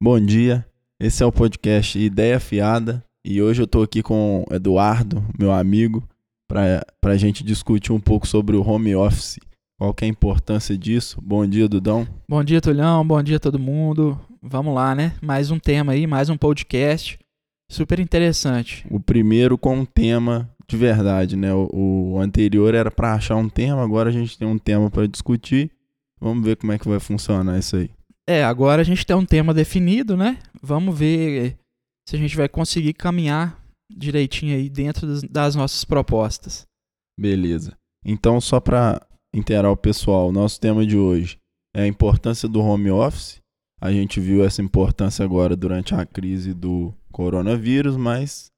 Bom dia, esse é o podcast Ideia Fiada e hoje eu estou aqui com o Eduardo, meu amigo, para a gente discutir um pouco sobre o home office. Qual que é a importância disso? Bom dia, Dudão. Bom dia, Tulhão. Bom dia, todo mundo. Vamos lá, né? Mais um tema aí, mais um podcast. Super interessante. O primeiro com um tema de verdade, né? O, o anterior era para achar um tema, agora a gente tem um tema para discutir. Vamos ver como é que vai funcionar isso aí. É, agora a gente tem um tema definido, né? Vamos ver se a gente vai conseguir caminhar direitinho aí dentro das, nossas propostas. Beleza. Então, só para inteirar o pessoal, nosso tema de hoje é a importância do home office. A gente viu essa importância agora durante a crise do coronavírus, mas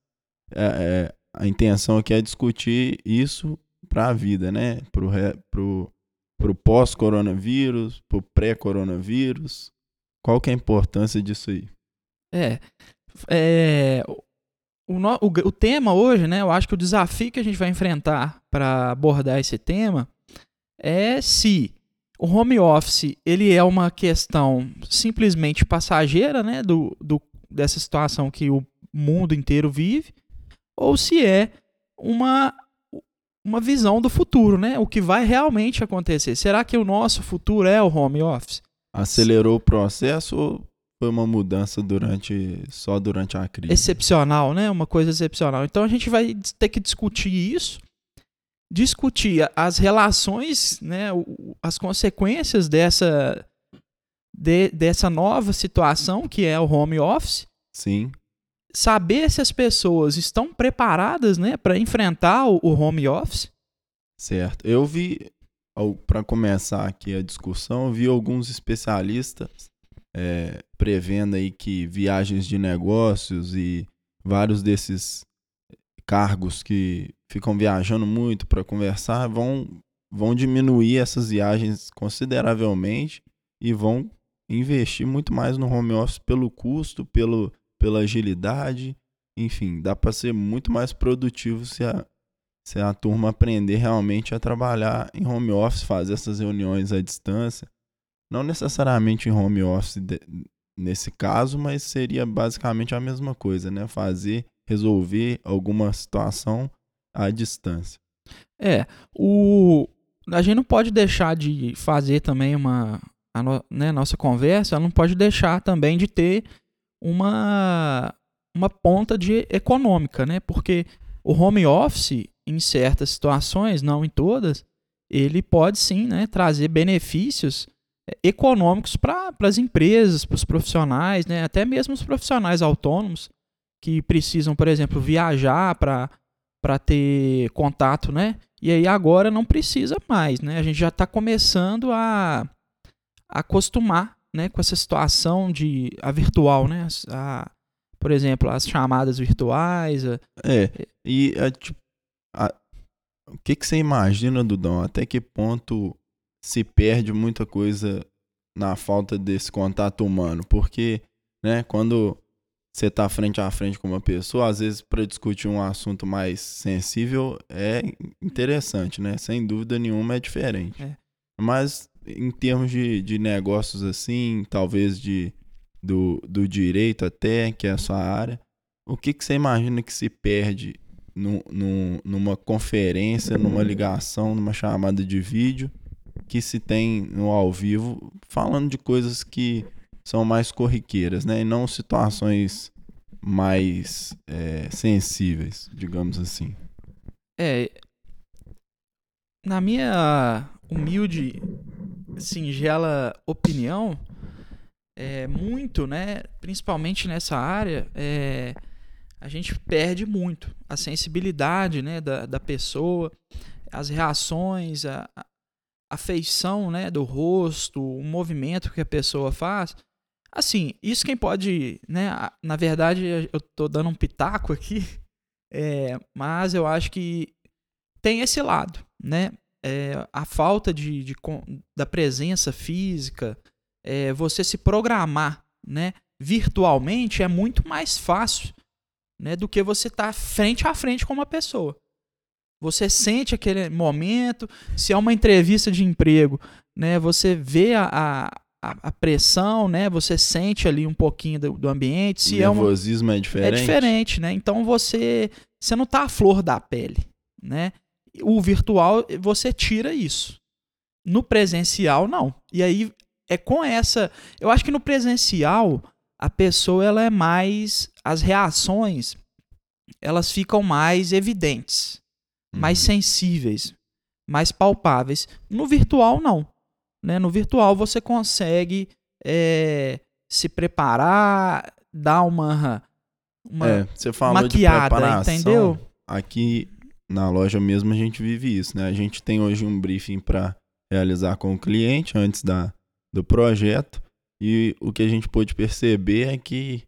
é, é, a intenção aqui é discutir isso para a vida, né? Para o para o pós-coronavírus, para o pré-coronavírus? Qual que é a importância disso aí? É, é o, o, o, tema hoje, né? Eu acho que o desafio que a gente vai enfrentar para abordar esse tema é se o home office ele é uma questão simplesmente passageira, né? Do, do, dessa situação que o mundo inteiro vive, ou se é uma uma visão do futuro, né? O que vai realmente acontecer. Será que o nosso futuro é o home office? Acelerou o processo ou foi uma mudança durante só durante a crise? Excepcional, né? Uma coisa excepcional. Então a gente vai ter que discutir isso, discutir as relações, né? As consequências dessa de, dessa nova situação que é o home office. Sim saber se as pessoas estão preparadas né, para enfrentar o, home office. Certo. Eu vi, para começar aqui a discussão, eu vi alguns especialistas é, prevendo aí que viagens de negócios e vários desses cargos que ficam viajando muito para conversar vão, vão diminuir essas viagens consideravelmente e vão investir muito mais no home office pelo custo, pelo, pela agilidade. Enfim, dá para ser muito mais produtivo se a, se a turma aprender realmente a trabalhar em home office, fazer essas reuniões à distância. Não necessariamente em home office de, nesse caso, mas seria basicamente a mesma coisa, né? Fazer, resolver alguma situação à distância. É, o a gente não pode deixar de fazer também uma a no, né, nossa conversa, não pode deixar também de ter uma, uma ponta de econômica, né? Porque o home office, em certas situações, não em todas, ele pode sim né, trazer benefícios é, econômicos para as empresas, para os profissionais, né, até mesmo os profissionais autônomos que precisam, por exemplo, viajar para ter contato, né? E aí agora não precisa mais, né? A gente já está começando a acostumar né, com essa situação de a virtual, né? A, por exemplo, as chamadas virtuais. A, é, e a, tipo, a, o que, que você imagina, Dudão? Até que ponto se perde muita coisa na falta desse contato humano? Porque, né, quando você está frente a frente com uma pessoa, às vezes para discutir um assunto mais sensível é interessante, né? Sem dúvida nenhuma é diferente. É. Mas em termos de, de negócios assim, talvez de, do, do direito até, que é a sua área, o que, que você imagina que se perde no, no, numa conferência, numa ligação, numa chamada de vídeo, que se tem no ao vivo, falando de coisas que são mais corriqueiras, né? E não situações mais é, sensíveis, digamos assim. É. Na minha humilde singela opinião, é, muito, né, principalmente nessa área, é, a gente perde muito a sensibilidade né, da, da pessoa, as reações, a, a feição né, do rosto, o movimento que a pessoa faz. Assim, isso quem pode, né? Na verdade, eu tô dando um pitaco aqui, é, mas eu acho que tem esse lado, né? É, a falta de, de, da presença física, é, você se programar né, virtualmente é muito mais fácil né, do que você estar tá frente a frente com uma pessoa. Você sente aquele momento, se é uma entrevista de emprego, né, você vê a, a, a, pressão, né? Você sente ali um pouquinho do, do ambiente. Se o nervosismo é, um, é diferente. É diferente, né? Então você, você não tá à flor da pele, né? O virtual, você tira isso. No presencial, não. E aí, é com essa... Eu acho que no presencial, a pessoa, ela é mais... As reações, elas ficam mais evidentes, uhum. mais sensíveis, mais palpáveis. No virtual, não. Né? No virtual, você consegue é, se preparar, dar uma, uma é, você falou maquiada, entendeu? Aqui na loja mesmo a gente vive isso, né? A gente tem hoje um briefing para realizar com o cliente antes da, do projeto e o que a gente pôde perceber é que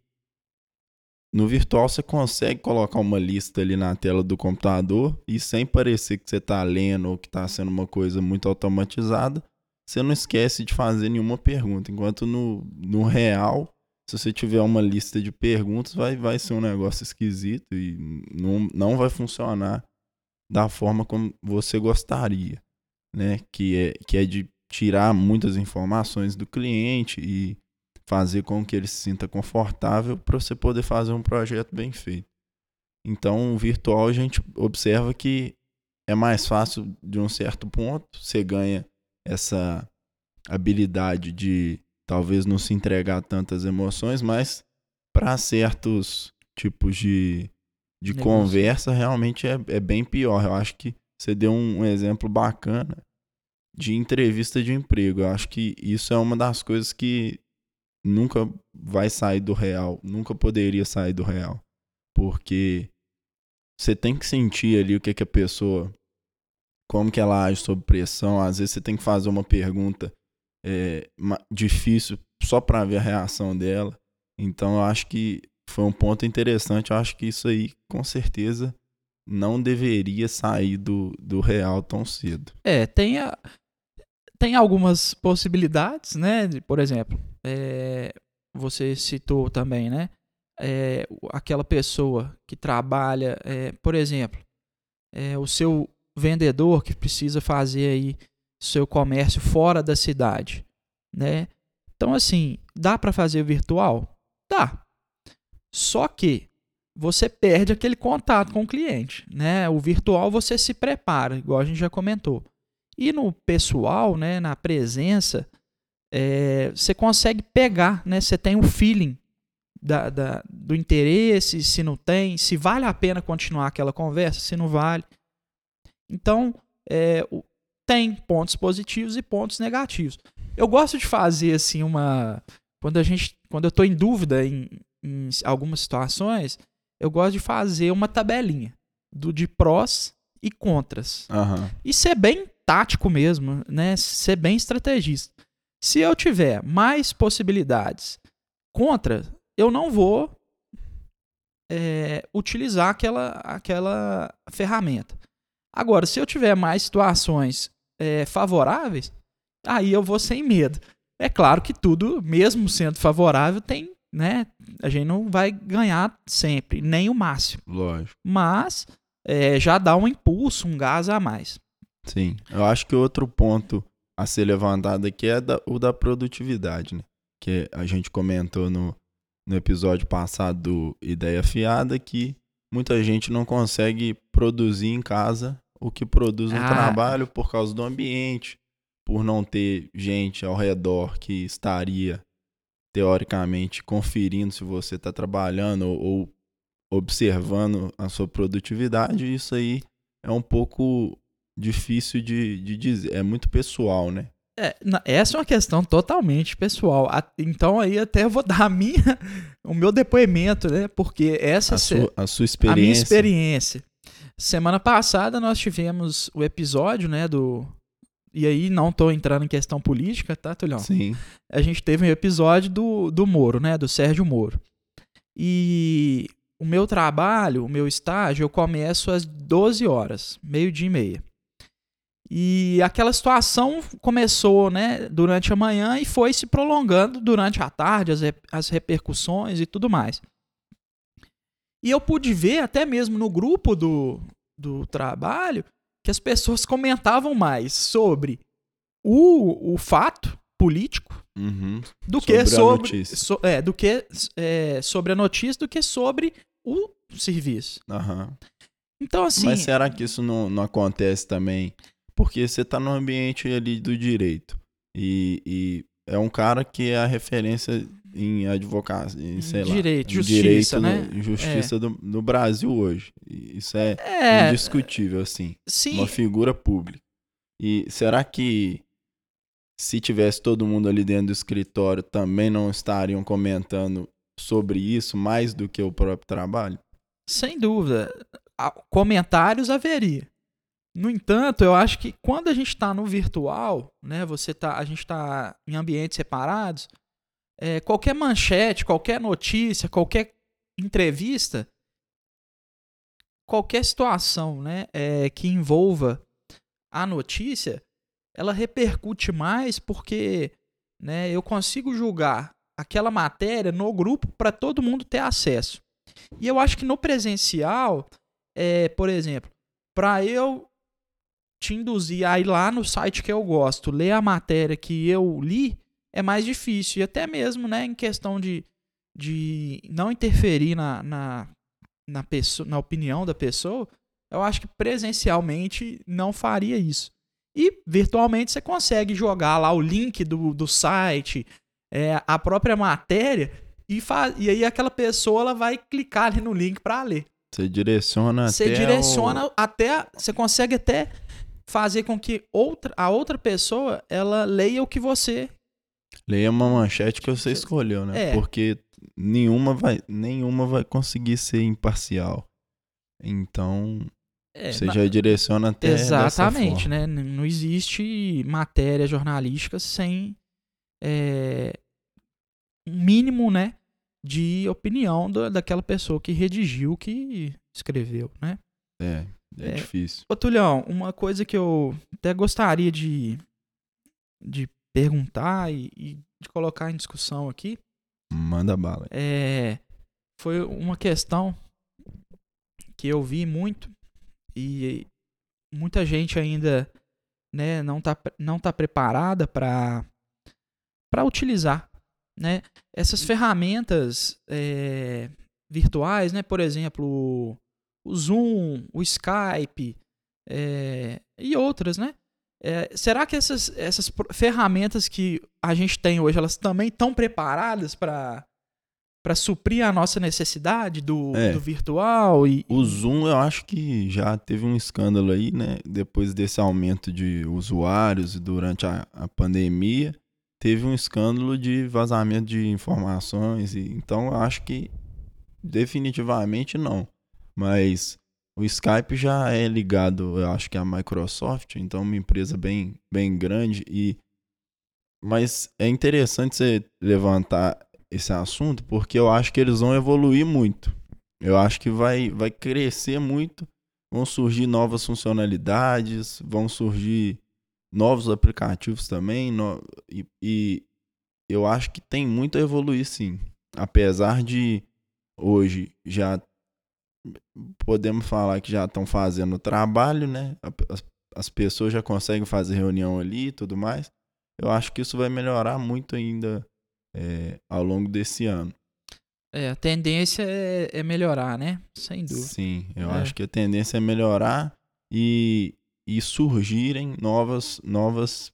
no virtual você consegue colocar uma lista ali na tela do computador e sem parecer que você está lendo ou que está sendo uma coisa muito automatizada, você não esquece de fazer nenhuma pergunta. Enquanto no, no real, se você tiver uma lista de perguntas, vai, vai ser um negócio esquisito e não, não vai funcionar da forma como você gostaria, né? Que é, que é de tirar muitas informações do cliente e fazer com que ele se sinta confortável para você poder fazer um projeto bem feito. Então, o virtual a gente observa que é mais fácil de um certo ponto, você ganha essa habilidade de talvez não se entregar tantas emoções, mas para certos tipos de, de conversa realmente é, é bem pior. Eu acho que você deu um, um exemplo bacana de entrevista de emprego. Eu acho que isso é uma das coisas que nunca vai sair do real, nunca poderia sair do real. Porque você tem que sentir ali o que, que a pessoa, como que ela age sob pressão. Às vezes você tem que fazer uma pergunta é, difícil só para ver a reação dela. Então eu acho que foi um ponto interessante. Eu acho que isso aí, com certeza, não deveria sair do, do real tão cedo. É, tem, a, tem algumas possibilidades, né? Por exemplo, é, você citou também, né? É, aquela pessoa que trabalha, é, por exemplo, é, o seu vendedor que precisa fazer aí seu comércio fora da cidade, né? Então assim, dá para fazer virtual? Dá. Só que você perde aquele contato com o cliente, né? O virtual você se prepara, igual a gente já comentou. E no pessoal, né, na presença, é, você consegue pegar, né? Você tem o um feeling da, da, do interesse, se não tem, se vale a pena continuar aquela conversa, se não vale. Então, é, tem pontos positivos e pontos negativos. Eu gosto de fazer assim uma quando a gente quando eu estou em dúvida em, em, algumas situações, eu gosto de fazer uma tabelinha do de prós e contras. Uhum. E ser bem tático mesmo, né? Ser bem estrategista. Se eu tiver mais possibilidades contra, eu não vou é, utilizar aquela, aquela ferramenta. Agora, se eu tiver mais situações é, favoráveis, aí eu vou sem medo. É claro que tudo, mesmo sendo favorável, tem, né? A gente não vai ganhar sempre, nem o máximo. Lógico. Mas é, já dá um impulso, um gás a mais. Sim. Eu acho que outro ponto a ser levantado aqui é da, o da produtividade, né? Que a gente comentou no, no episódio passado do Ideia Fiada que muita gente não consegue produzir em casa o que produz no ah. trabalho por causa do ambiente, por não ter gente ao redor que estaria teoricamente conferindo se você está trabalhando ou, ou observando a sua produtividade. Isso aí é um pouco difícil de, de dizer. É muito pessoal, né? É, essa é uma questão totalmente pessoal. Então aí até eu vou dar a minha, o meu depoimento, né? Porque essa a, sua, a sua experiência. A minha experiência. Semana passada nós tivemos o episódio, né, do e aí não tô entrando em questão política, tá, Tulhão? Sim. A gente teve um episódio do, do Moro, né, do Sérgio Moro. E o meu trabalho, o meu estágio, eu começo às 12 horas, meio-dia e meia. E aquela situação começou né, durante a manhã e foi se prolongando durante a tarde, as, as repercussões e tudo mais. E eu pude ver, até mesmo no grupo do, do trabalho, que as pessoas comentavam mais sobre o, o fato político, Uhum. do Sobre que a sobre notícia. so- é, do que é, sobre a notícia do que sobre o serviço. Aham. Então assim, Mas será que isso não, não acontece também? Porque você tá no ambiente ali do direito. E, e é um cara que é a referência em advocacia, em, sei lá, Direito, em justiça, direito né? justiça do, no Brasil hoje. Isso é, é, indiscutível, assim. sim, Uma figura pública. E será que se tivesse todo mundo ali dentro do escritório também não estariam comentando sobre isso mais do que o próprio trabalho? sem dúvida, comentários haveria. No entanto, eu acho que quando a gente está no virtual, né, você tá, a gente está em ambientes separados, é, qualquer manchete, qualquer notícia, qualquer entrevista, qualquer situação, né, é, que envolva a notícia, ela repercute mais porque, né, eu consigo julgar aquela matéria no grupo para todo mundo ter acesso. E eu acho que no presencial, é, por exemplo, para eu te induzir a ir lá no site que eu gosto, ler a matéria que eu li, é mais difícil. E até mesmo, né, em questão de, de não interferir na, na, na, pessoa, na opinião da pessoa, eu acho que presencialmente não faria isso. E virtualmente você consegue jogar lá o link do, do site, é, a própria matéria, e, e aí aquela pessoa ela vai clicar ali no link para ler. Você direciona Você até direciona o- até. Você consegue até fazer com que outra, a outra pessoa ela leia o que você. Leia uma manchete que você escolheu, né? É. Porque nenhuma vai, nenhuma vai conseguir ser imparcial. Então, É, você já direciona até Exatamente, né? Não existe matéria jornalística sem é, um mínimo, né, de opinião da, daquela pessoa que redigiu, que escreveu, né? É, é, É. difícil. Ô, Tulhão, uma coisa que eu até gostaria de, de perguntar e, e de colocar em discussão aqui Manda bala. é, foi uma questão que eu vi muito e muita gente ainda né, não está não tá preparada para utilizar né, essas ferramentas é, virtuais, né, por exemplo, o- o Zoom, o Skype é, e outras, né? É, será que essas, essas ferramentas que a gente tem hoje, elas também estão preparadas para para suprir a nossa necessidade do, É. do virtual e O Zoom, eu acho que já teve um escândalo aí, né? Depois desse aumento de usuários durante a, a pandemia, teve um escândalo de vazamento de informações. E, então, eu acho que definitivamente não. Mas o Skype já é ligado, eu acho que à Microsoft, então é uma empresa bem, bem grande. E mas é interessante você levantar esse assunto, porque eu acho que eles vão evoluir muito. Eu acho que vai, vai crescer muito. Vão surgir novas funcionalidades, vão surgir novos aplicativos também. no- e, e eu acho que tem muito a evoluir, sim. Apesar de hoje já podemos falar que já estão fazendo o trabalho, né? As, as pessoas já conseguem fazer reunião ali e tudo mais. Eu acho que isso vai melhorar muito ainda é, ao longo desse ano. é, a tendência é, é melhorar, né? Sem dúvida. Sim, eu É. acho que a tendência é melhorar e, e surgirem novas, novas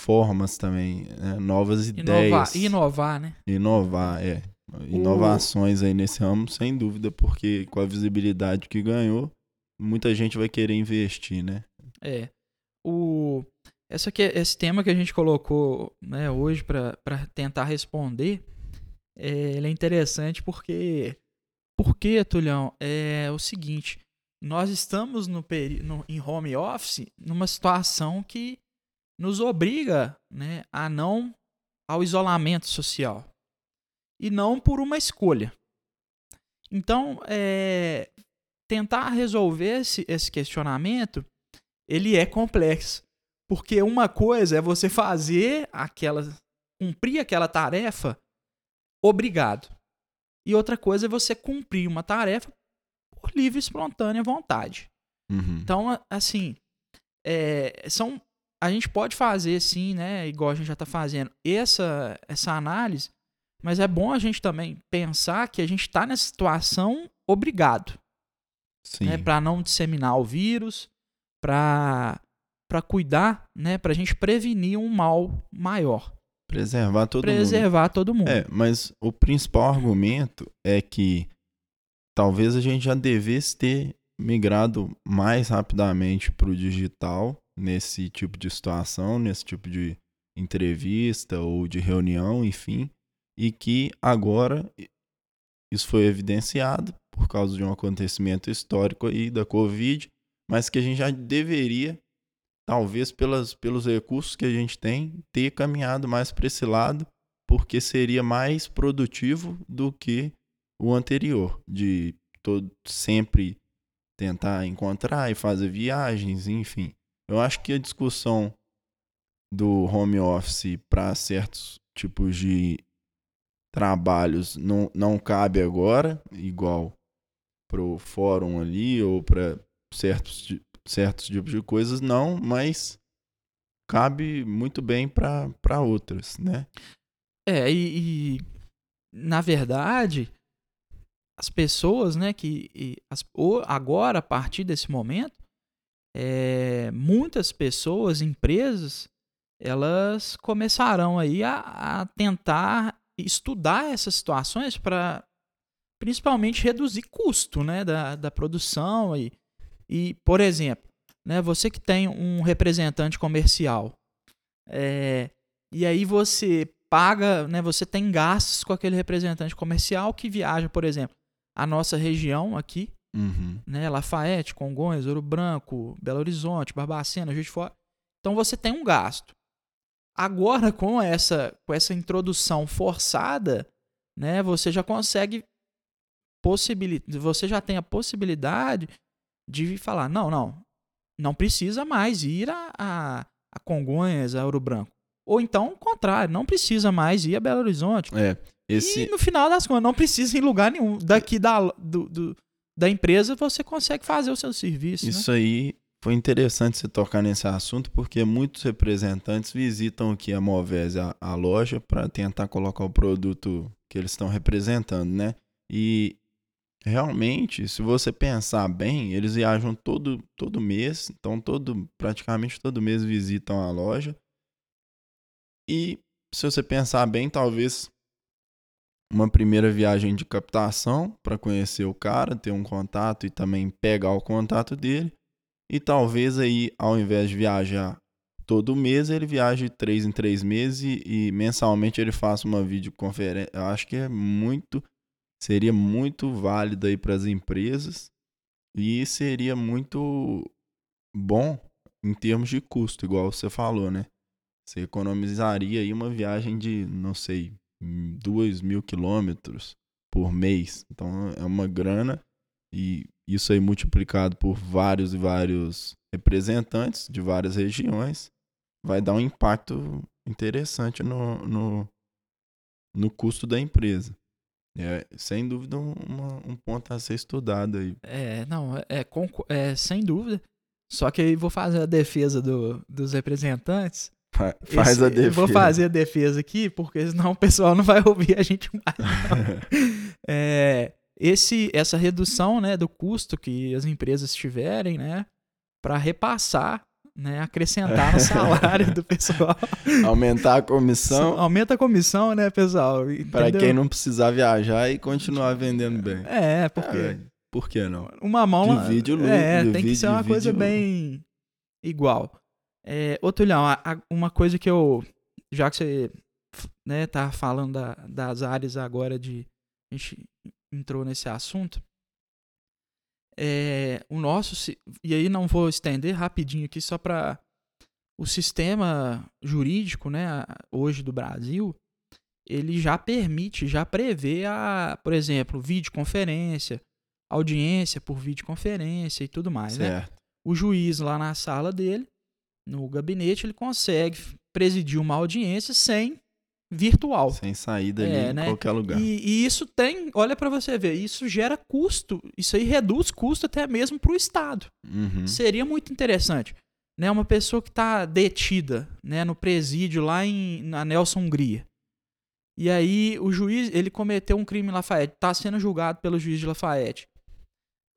formas também, né? novas Inovar, ideias. inovar, né? Inovar, é. Inovações aí nesse ramo, sem dúvida, porque com a visibilidade que ganhou, muita gente vai querer investir, né? É. O, essa que, esse tema que a gente colocou né, hoje para tentar responder, é, ele é interessante porque. Porque, Tulhão, é o seguinte: nós estamos no, no, em home office numa situação que nos obriga né, a não ao isolamento social. E não por uma escolha. Então, é, tentar resolver esse, esse questionamento ele é complexo. Porque uma coisa é você fazer aquela. cumprir aquela tarefa obrigado. E outra coisa é você cumprir uma tarefa por livre e espontânea vontade. Uhum. Então, assim, é, são a gente pode fazer sim, né, igual a gente já está fazendo, essa, essa análise, mas é bom a gente também pensar que a gente está nessa situação obrigado. Sim. Né, para não disseminar o vírus, para para cuidar, né, para a gente prevenir um mal maior. Preservar todo mundo. Preservar todo mundo. É, mas o principal argumento é que talvez a gente já devesse ter migrado mais rapidamente para o digital nesse tipo de situação, nesse tipo de entrevista ou de reunião, enfim, e que agora isso foi evidenciado por causa de um acontecimento histórico aí da Covid, mas que a gente já deveria, talvez pelas, pelos recursos que a gente tem, ter caminhado mais para esse lado, porque seria mais produtivo do que o anterior, de todo, sempre tentar encontrar e fazer viagens, enfim. Eu acho que a discussão do home office para certos tipos de trabalhos não, não cabe agora, igual para o fórum ali ou para certos, certos tipos de coisas, não, mas cabe muito bem para outras, né? É, e, e, na verdade, as pessoas, né, que e, as, agora, a partir desse momento, é, muitas pessoas, empresas, elas começarão aí a, a tentar estudar essas situações para principalmente reduzir custo né, da, da produção e, e, por exemplo, né, você que tem um representante comercial é, e aí você paga, né, você tem gastos com aquele representante comercial que viaja, por exemplo, a nossa região aqui, uhum. né, Lafayette, Congonhas, Ouro Branco, Belo Horizonte, Barbacena, Juiz de Fora. Então você tem um gasto. Agora com essa com essa introdução forçada, né, você já consegue possibilidade, você já tem a possibilidade de falar, não, não, não precisa mais ir a, a, a Congonhas, a Ouro Branco. Ou então, o contrário, não precisa mais ir a Belo Horizonte. É, esse... E no final das contas, não precisa ir em lugar nenhum. Daqui da, do, do da empresa, você consegue fazer o seu serviço. Né? Isso né? aí foi interessante você tocar nesse assunto, porque muitos representantes visitam aqui a Moves, a, a loja, para tentar colocar o produto que eles estão representando, né? E realmente, se você pensar bem, eles viajam todo, todo mês, então todo, praticamente todo mês visitam a loja. E se você pensar bem, talvez uma primeira viagem de captação para conhecer o cara, ter um contato e também pegar o contato dele. E talvez aí, ao invés de viajar todo mês, ele viaje três em três meses e, mensalmente ele faça uma videoconferência. Eu acho que é muito, seria muito válido aí para as empresas e seria muito bom em termos de custo, igual você falou, né? Você economizaria aí uma viagem de, não sei, 2 mil quilômetros por mês. Então é uma grana e isso aí multiplicado por vários e vários representantes de várias regiões vai dar um impacto interessante no, no, no custo da empresa. É, sem dúvida, uma, um ponto a ser estudado aí. É, não, é, é, é sem dúvida. Só que aí vou fazer a defesa do, dos representantes Faz Esse, a defesa. Vou fazer a defesa aqui, porque senão o pessoal não vai ouvir a gente mais. é, esse, essa redução né, do custo que as empresas tiverem, né, para repassar, né, acrescentar no salário do pessoal. Aumentar a comissão. Aumenta a comissão, né, pessoal? Para quem não precisar viajar e continuar vendendo bem. É, porque. É, por que não? Uma mão. Divide o lucro. É, tem que ser uma coisa bem igual. É, ô, Tulhão, uma coisa que eu. Já que você né, tá falando da, das áreas agora de. A gente entrou nesse assunto. É, o nosso. E aí não vou estender rapidinho aqui, só para. O sistema jurídico, né, hoje do Brasil, ele já permite, já prevê a, por exemplo, videoconferência, audiência por videoconferência e tudo mais, né? certo. né? O juiz lá na sala dele, no gabinete, ele consegue presidir uma audiência sem virtual. Sem saída ali é, em né? qualquer lugar. E, e, isso tem, olha para você ver, isso gera custo, isso aí reduz custo até mesmo para o Estado. Uhum. Seria muito interessante. né, uma pessoa que está detida, né, no presídio lá em na Nelson Hungria. E aí o juiz, ele cometeu um crime em Lafayette, está sendo julgado pelo juiz de Lafayette.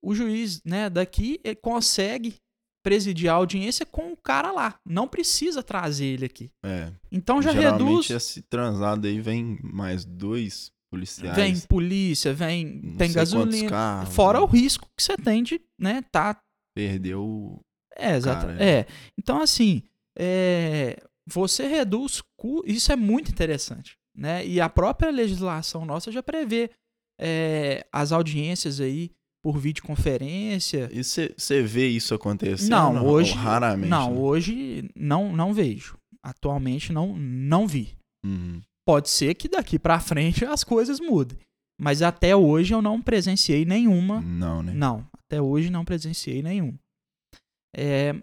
O juiz, né, daqui, ele consegue presidir a audiência com o cara lá. Não precisa trazer ele aqui. É. Então já Geralmente reduz. esse transado aí vem mais dois policiais. Vem polícia, vem. não tem gasolina. carros, Fora né? o risco que você tem de, né, tá. Perdeu o- É, exato. Cara, é. Então, assim, é, você reduz. cu- Isso é muito interessante. Né? E a própria legislação nossa já prevê é, as audiências aí por videoconferência. E você vê isso acontecendo? Não, ou hoje. raramente. Não, né? hoje não, não vejo. Atualmente não, não vi. Uhum. Pode ser que daqui pra frente as coisas mudem. Mas até hoje eu não presenciei nenhuma. Não, né? Não, até hoje não presenciei nenhum. É,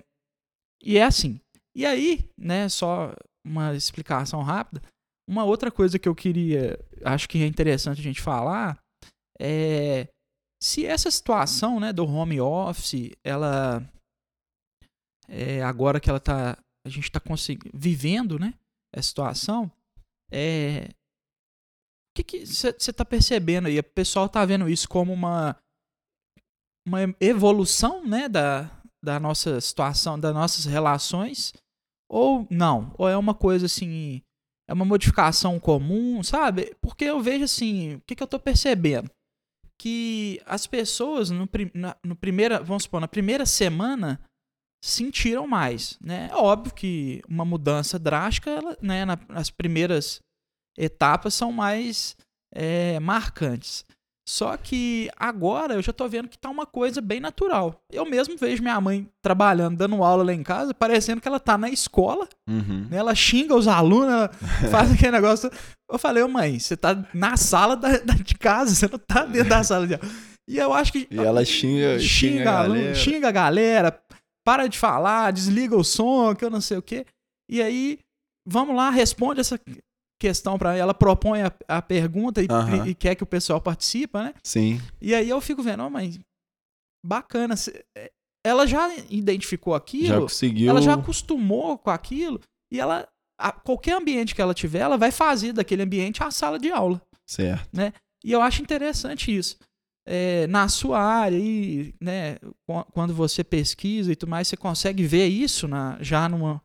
e é assim. E aí, né, só uma explicação rápida. Uma outra coisa que eu queria, acho que é interessante a gente falar, é se essa situação, né, do home office, ela é, agora que ela tá, a gente está vivendo, né, essa situação, é, o que você está percebendo aí? O pessoal está vendo isso como uma uma evolução, né, da, da nossa situação, das nossas relações, ou não? Ou é uma coisa assim, é uma modificação comum, sabe? Porque eu vejo assim, o que, que eu tô percebendo? Que as pessoas no, prim- na, no primeira, vamos supor, na primeira semana sentiram mais, né? É óbvio que uma mudança drástica, ela, né, na- nas primeiras etapas são mais é, marcantes. Só que agora eu já tô vendo que tá uma coisa bem natural. Eu mesmo vejo minha mãe trabalhando, dando aula lá em casa, parecendo que ela tá na escola, Uhum. né? Ela xinga os alunos, ela faz aquele negócio. Eu falei, ô mãe, você tá na sala da, da- de casa, você não tá dentro da sala de aula. E eu acho que. E ela xinga, xinga, a aluno, galera. xinga a galera, para de falar, desliga o som, que eu não sei o quê. E aí, vamos lá, responde essa questão pra ela. Ela propõe a, a pergunta e, Aham. e quer que o pessoal participa, né? Sim. E aí eu fico vendo, ó, mas bacana. é, Ela já identificou aquilo, Já conseguiu. ela já acostumou com aquilo, e ela. a- qualquer ambiente que ela tiver, ela vai fazer daquele ambiente a sala de aula. Certo. E eu acho interessante isso. É, na sua área aí, né, qu- quando você pesquisa e tudo mais, você consegue ver isso na, já numa,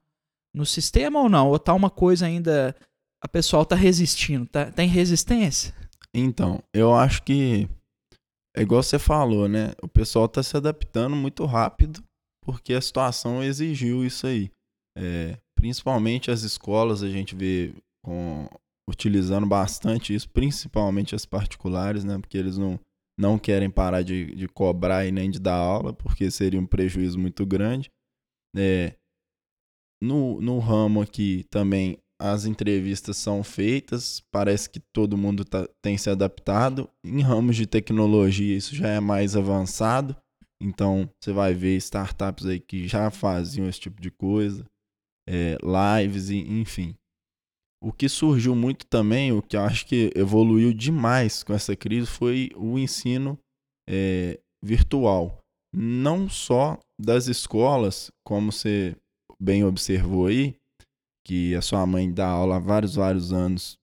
no sistema ou não? Ou tá uma coisa ainda. A pessoal tá resistindo? Tá, tem resistência? Então, eu acho que é igual você falou, né? O pessoal tá se adaptando muito rápido porque a situação exigiu isso aí. É, principalmente as escolas, a gente vê com- utilizando bastante isso, principalmente as particulares, né? Porque eles não, não querem parar de, de cobrar e nem de dar aula, porque seria um prejuízo muito grande. É, no, no ramo aqui também as entrevistas são feitas, parece que todo mundo tá- tem se adaptado. Em ramos de tecnologia, isso já é mais avançado. Então, você vai ver startups aí que já faziam esse tipo de coisa, é, lives, e, enfim. O que surgiu muito também, o que eu acho que evoluiu demais com essa crise, foi o ensino é, virtual. Não só das escolas, como você bem observou aí, que a sua mãe dá aula há vários, vários anos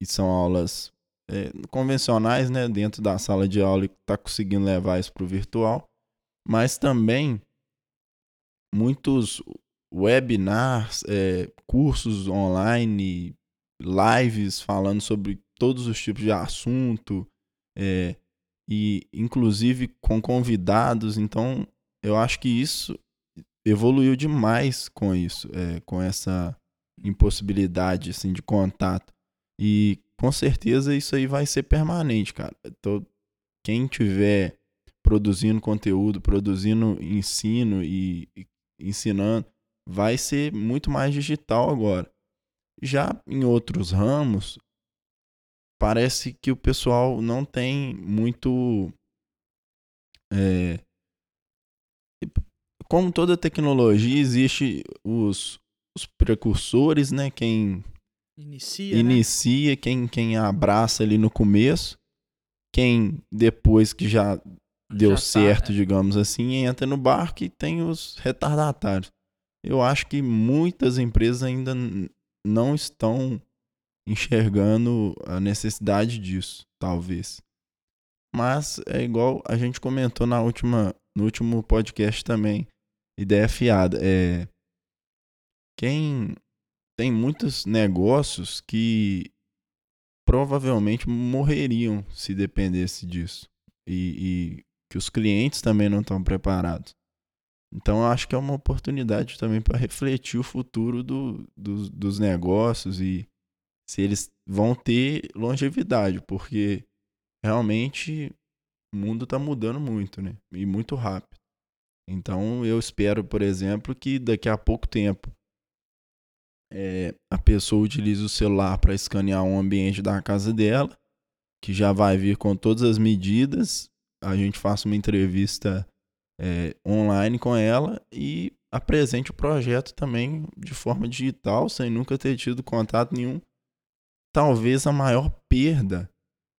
e são aulas é, convencionais, né, dentro da sala de aula e está conseguindo levar isso para o virtual, mas também muitos webinars, é, cursos online, lives falando sobre todos os tipos de assunto é, e inclusive com convidados. Então, eu acho que isso evoluiu demais com isso, é, com essa impossibilidade assim de contato. E com certeza isso aí vai ser permanente, cara. Então, quem tiver produzindo conteúdo, produzindo ensino e, e ensinando, vai ser muito mais digital agora. Já em outros ramos, parece que o pessoal não tem muito. é, como toda tecnologia, existe os, os precursores, né? Quem Inicia, né? inicia, quem, quem abraça ali no começo, quem depois que já deu Já tá, certo, é. digamos assim, entra no barco e tem os retardatários. eu acho que muitas empresas ainda não estão enxergando a necessidade disso, talvez. Mas é igual a gente comentou na última, no último podcast também, ideia fiada. É, quem tem muitos negócios que provavelmente morreriam se dependesse disso. E, e que os clientes também não estão preparados. Então, eu acho que é uma oportunidade também para refletir o futuro do, do, dos negócios e se eles vão ter longevidade, porque realmente o mundo está mudando muito, né? E muito rápido. Então, eu espero, por exemplo, que daqui a pouco tempo é, a pessoa utilize o celular para escanear um ambiente da casa dela, que já vai vir com todas as medidas. A gente faça uma entrevista é, online com ela e apresente o projeto também de forma digital, sem nunca ter tido contato nenhum. Talvez a maior perda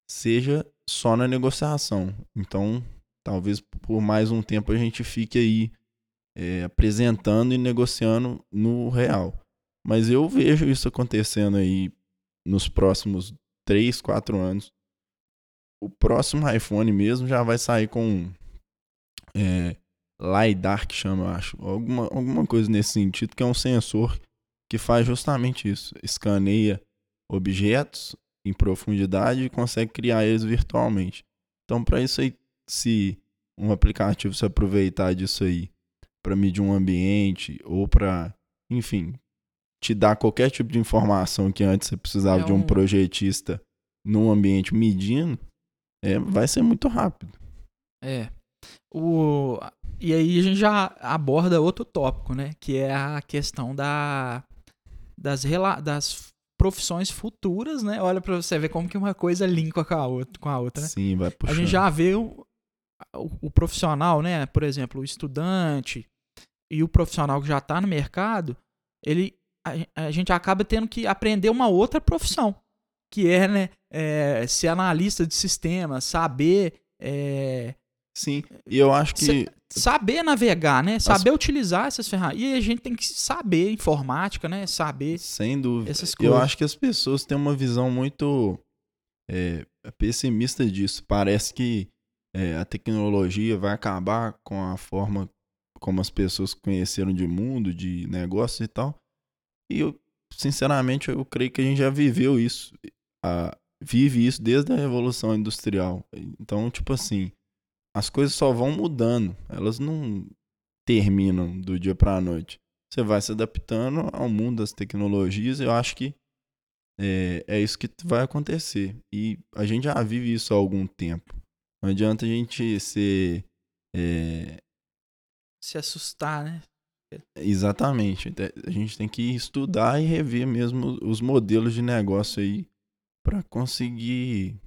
seja só na negociação. Então, talvez por mais um tempo a gente fique aí é, apresentando e negociando no real. Mas eu vejo isso acontecendo aí nos próximos 3, 4 anos. O próximo iPhone mesmo já vai sair com é, LiDAR, que chama, eu acho. Alguma, alguma coisa nesse sentido, que é um sensor que faz justamente isso. Escaneia objetos em profundidade e consegue criar eles virtualmente. Então, para isso aí, se um aplicativo se aproveitar disso aí para medir um ambiente ou para, enfim, te dar qualquer tipo de informação que antes você precisava é um... de um projetista num ambiente medindo, é, vai ser muito rápido. É. O, e aí a gente já aborda outro tópico, né? Que é a questão da, das, das profissões futuras, né? Olha para você ver como que uma coisa linka com a outra, com a outra né? Sim, vai puxando. A gente já vê o, o, o profissional, né? Por exemplo, o estudante e o profissional que já está no mercado, ele a, gente acaba tendo que aprender uma outra profissão, que é, né, é, ser analista de sistema, saber é, Sim, e eu acho que. Saber navegar, né? Saber As... utilizar essas ferramentas. E a gente tem que saber informática, né? Saber. Sem dúvida. Essas coisas. Eu acho que as pessoas têm uma visão muito é, pessimista disso. Parece que é, a tecnologia vai acabar com a forma como as pessoas conheceram de mundo, de negócios e tal. E eu, sinceramente, eu creio que a gente já viveu isso. A, vive isso desde a Revolução Industrial. Então, tipo assim as coisas só vão mudando. Elas não terminam do dia para a noite. Você vai se adaptando ao mundo das tecnologias. Eu acho que é, é isso que vai acontecer. E a gente já vive isso há algum tempo. Não adianta a gente ser. É... Se assustar, né? Exatamente. A gente tem que estudar e rever mesmo os modelos de negócio aí para conseguir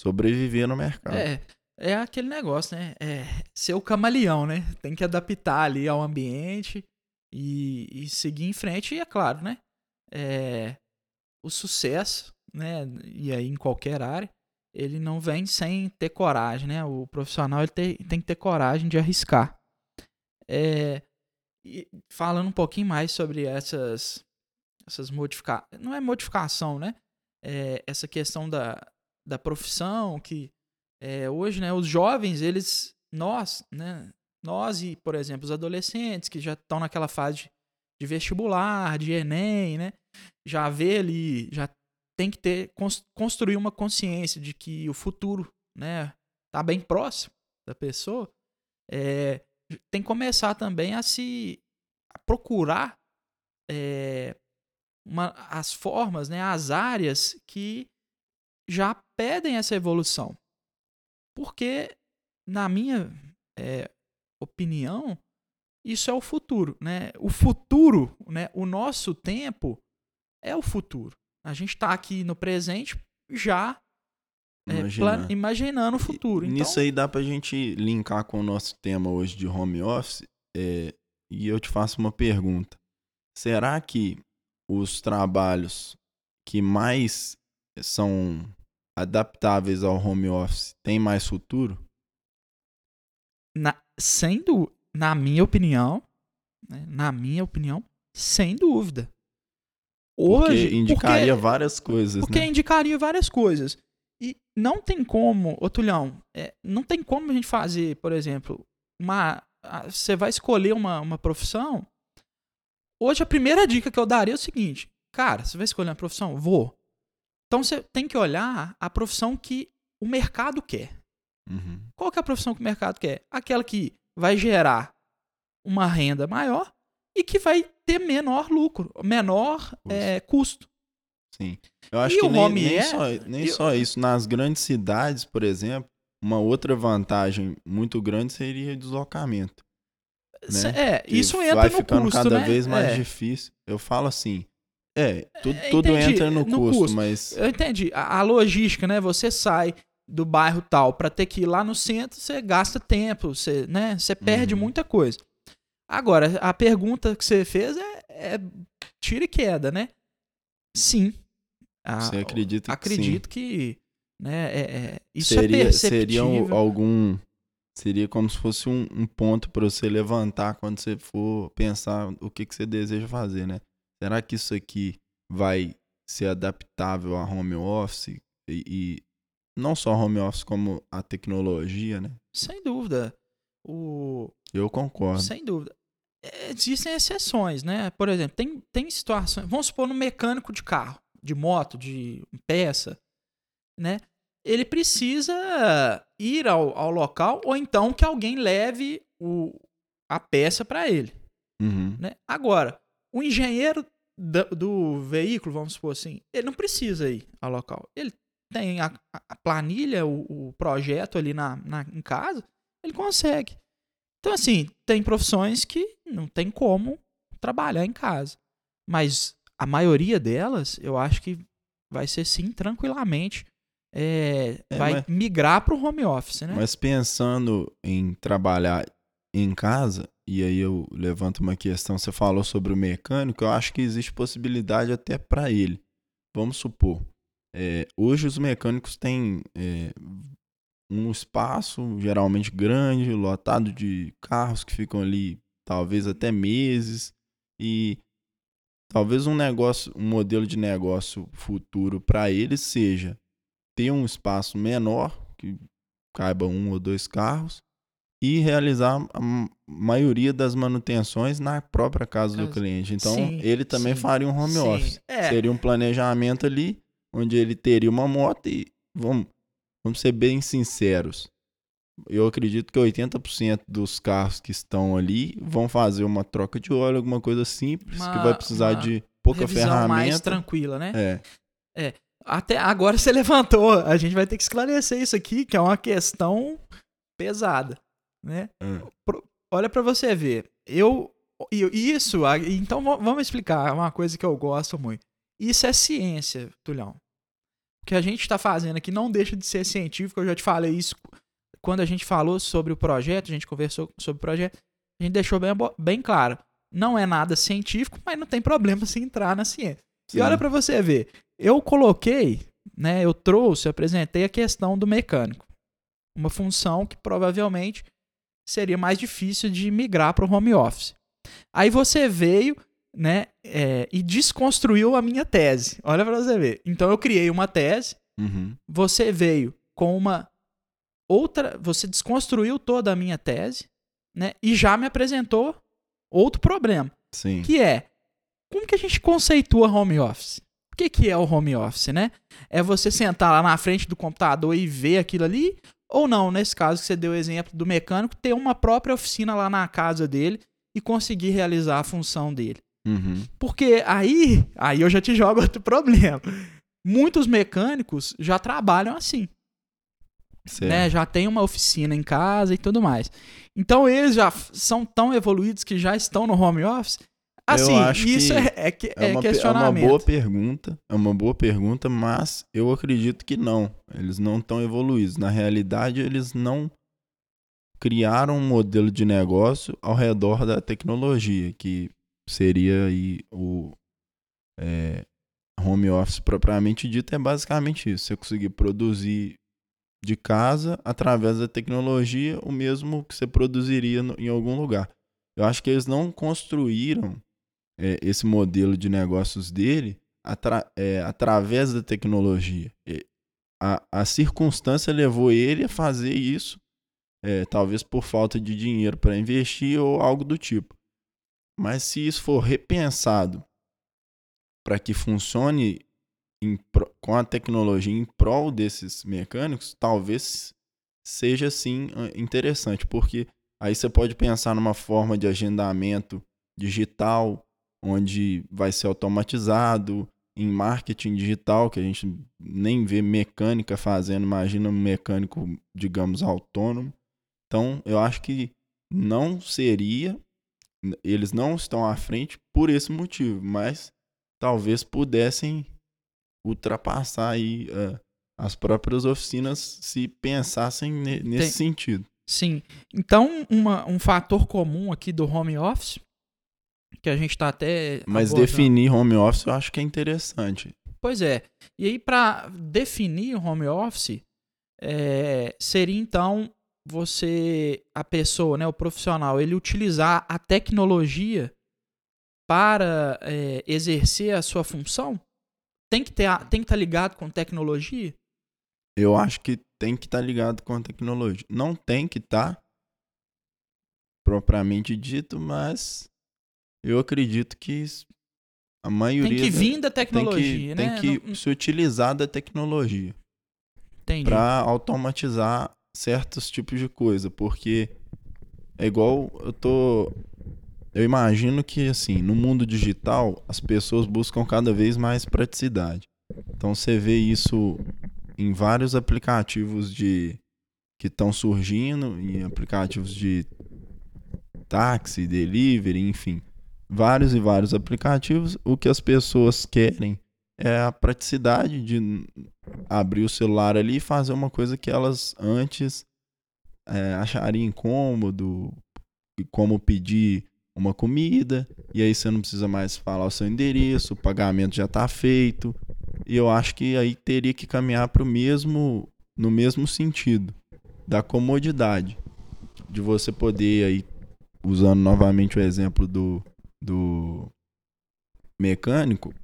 sobreviver no mercado. É, é aquele negócio, né? É ser o camaleão, né? Tem que adaptar ali ao ambiente e, e seguir em frente. E é claro, né? É, o sucesso, né? E aí em qualquer área, ele não vem sem ter coragem, né? O profissional ele tem, tem que ter coragem de arriscar. É, falando um pouquinho mais sobre essas, essas modificações, não é modificação, né? É, essa questão da, da profissão que é, hoje, né, os jovens, eles, nós, né, nós e, por exemplo, os adolescentes que já estão naquela fase de vestibular, de Enem, né, já vê ali, já tem que ter, construir uma consciência de que o futuro, né, tá bem próximo da pessoa, é, tem que começar também a se a procurar é, uma, as formas, né, as áreas que já pedem essa evolução. Porque, na minha é, opinião, isso é o futuro, né? O futuro, né? O nosso tempo é o futuro. A gente está aqui no presente já é, imaginando o futuro. Então... Nisso aí dá pra gente linkar com o nosso tema hoje de home office. É, e eu te faço uma pergunta. Será que os trabalhos que mais são adaptáveis ao home office têm mais futuro? Na, sendo, na minha opinião, né? na minha opinião, sem dúvida. Hoje, porque indicaria porque, várias coisas. Porque né? indicaria várias coisas. E não tem como, ô Tulhão, é, não tem como a gente fazer, por exemplo, uma. Você vai escolher uma, uma profissão. Hoje a primeira dica que eu daria é o seguinte: cara, você vai escolher uma profissão? Vou. Então você tem que olhar a profissão que o mercado quer. Uhum. Qual que é a profissão que o mercado quer? Aquela que vai gerar uma renda maior e que vai ter menor lucro, menor é, custo. Sim. Eu acho e que nem, nem, é... só, nem só isso. Nas grandes cidades, por exemplo, uma outra vantagem muito grande seria o deslocamento. Né? É, que isso entra vai no ficando custo, cada né? vez mais é. difícil. Eu falo assim, é, tudo, é, tudo entra no, no custo, custo, mas... Eu entendi. A, a, logística, né? Você sai do bairro tal para ter que ir lá no centro, você gasta tempo, você, né? Você perde uhum. muita coisa. Agora, a pergunta que você fez é, é tira e queda, né? Sim. A, você acredita que Acredito que né, é, é, isso seria, é perceptível. Seria algum... Seria como se fosse um, um ponto para você levantar quando você for pensar o que, que você deseja fazer, né? Será que isso aqui vai ser adaptável a home office e, e não só home office como a tecnologia, né? Sem dúvida. O... Eu concordo. Sem dúvida. Existem exceções, né? Por exemplo, tem, tem situações. Vamos supor no mecânico de carro, de moto, de peça, né? Ele precisa ir ao, ao local ou então que alguém leve o, a peça para ele. Uhum. Né? Agora, o engenheiro do, do, veículo, vamos supor assim, ele não precisa ir ao local. Ele tem a, a planilha, o, o, projeto ali na, na, em casa, ele consegue. Então, assim, tem profissões que não tem como trabalhar em casa. Mas a maioria delas, eu acho que vai ser sim, tranquilamente. É, é, vai mas, migrar para o home office, né? Mas pensando em trabalhar em casa, e aí eu levanto uma questão, você falou sobre o mecânico, eu acho que existe possibilidade até para ele. Vamos supor, é, hoje os mecânicos têm é, um espaço geralmente grande, lotado de carros que ficam ali talvez até meses, e talvez um negócio, um modelo de negócio futuro para eles seja ter um espaço menor, que caiba um ou dois carros, e realizar a maioria das manutenções na própria casa do cliente. Então, sim, ele também sim, faria um home sim. office. É. Seria um planejamento ali, onde ele teria uma moto e, vamos, vamos ser bem sinceros, eu acredito que 80% dos carros que estão ali vão fazer uma troca de óleo, alguma coisa simples, uma, que vai precisar de pouca ferramenta. mais tranquila, né? É. É. Até agora você levantou, a gente vai ter que esclarecer isso aqui, que é uma questão pesada né? Hum. Olha para você ver. Eu isso, então vamos explicar uma coisa que eu gosto muito. Isso é ciência, Tulhão. O que a gente está fazendo aqui não deixa de ser científico. Eu já te falei isso quando a gente falou sobre o projeto, a gente conversou sobre o projeto, a gente deixou bem, bem claro. Não é nada científico, mas não tem problema se entrar na ciência. Sim. E olha para você ver. Eu coloquei, né, eu trouxe, apresentei a questão do mecânico. Uma função que provavelmente seria mais difícil de migrar para o home office. Aí você veio né, é, e desconstruiu a minha tese. Olha para você ver. Então eu criei uma tese, uhum. você veio com uma outra, você desconstruiu toda a minha tese, né, e já me apresentou outro problema, Sim. que é como que a gente conceitua home office? O que, que é o home office, né? É você sentar lá na frente do computador e ver aquilo ali? Ou não, nesse caso que você deu o exemplo do mecânico, ter uma própria oficina lá na casa dele e conseguir realizar a função dele. Uhum. Porque aí, aí eu já te jogo outro problema. Muitos mecânicos já trabalham assim. Né? Já tem uma oficina em casa e tudo mais. Então eles já são tão evoluídos que já estão no home office Assim, isso é, é, é, é, uma, questionamento. É uma boa pergunta, é uma boa pergunta, mas eu acredito que não. Eles não estão evoluídos. Na realidade, eles não criaram um modelo de negócio ao redor da tecnologia, que seria aí o é, home office propriamente dito, é basicamente isso. Você conseguir produzir de casa através da tecnologia o mesmo que você produziria no, em algum lugar. Eu acho que eles não construíram é, esse modelo de negócios dele atra é, através da tecnologia. A, a circunstância levou ele a fazer isso, é, talvez por falta de dinheiro para investir ou algo do tipo. Mas se isso for repensado para que funcione com a tecnologia em prol desses mecânicos, talvez seja sim interessante, porque aí você pode pensar numa forma de agendamento digital, onde vai ser automatizado, em marketing digital, que a gente nem vê mecânica fazendo, imagina um mecânico, digamos, autônomo. Então, eu acho que não seria, eles não estão à frente por esse motivo, mas talvez pudessem ultrapassar aí uh, as próprias oficinas se pensassem nesse Tem, sentido. Sim. Então, uma, um fator comum aqui do home office, que a gente está até. Mas abordando. definir home office eu acho que é interessante. Pois é. E aí, para definir o home office, é, seria então você, a pessoa, né, o profissional, ele utilizar a tecnologia para é, exercer a sua função? Tem que ter, tem que estar tá ligado com tecnologia? Eu acho que tem que estar tá ligado com a tecnologia. Não tem que estar tá, propriamente dito, mas eu acredito que a maioria tem que vir da tecnologia, tem que, né? Tem que Não... se utilizar da tecnologia para automatizar certos tipos de coisa, porque é igual eu tô eu imagino que assim, no mundo digital, as pessoas buscam cada vez mais praticidade. Então você vê isso em vários aplicativos de que estão surgindo, em aplicativos de táxi, delivery, enfim, vários e vários aplicativos. O que as pessoas querem é a praticidade de abrir o celular ali e fazer uma coisa que elas antes é, achariam incômodo, como pedir uma comida, e aí você não precisa mais falar o seu endereço, o pagamento já está feito. E eu acho que aí teria que caminhar para o mesmo no mesmo sentido da comodidade de você poder aí usando novamente o exemplo do, do mecânico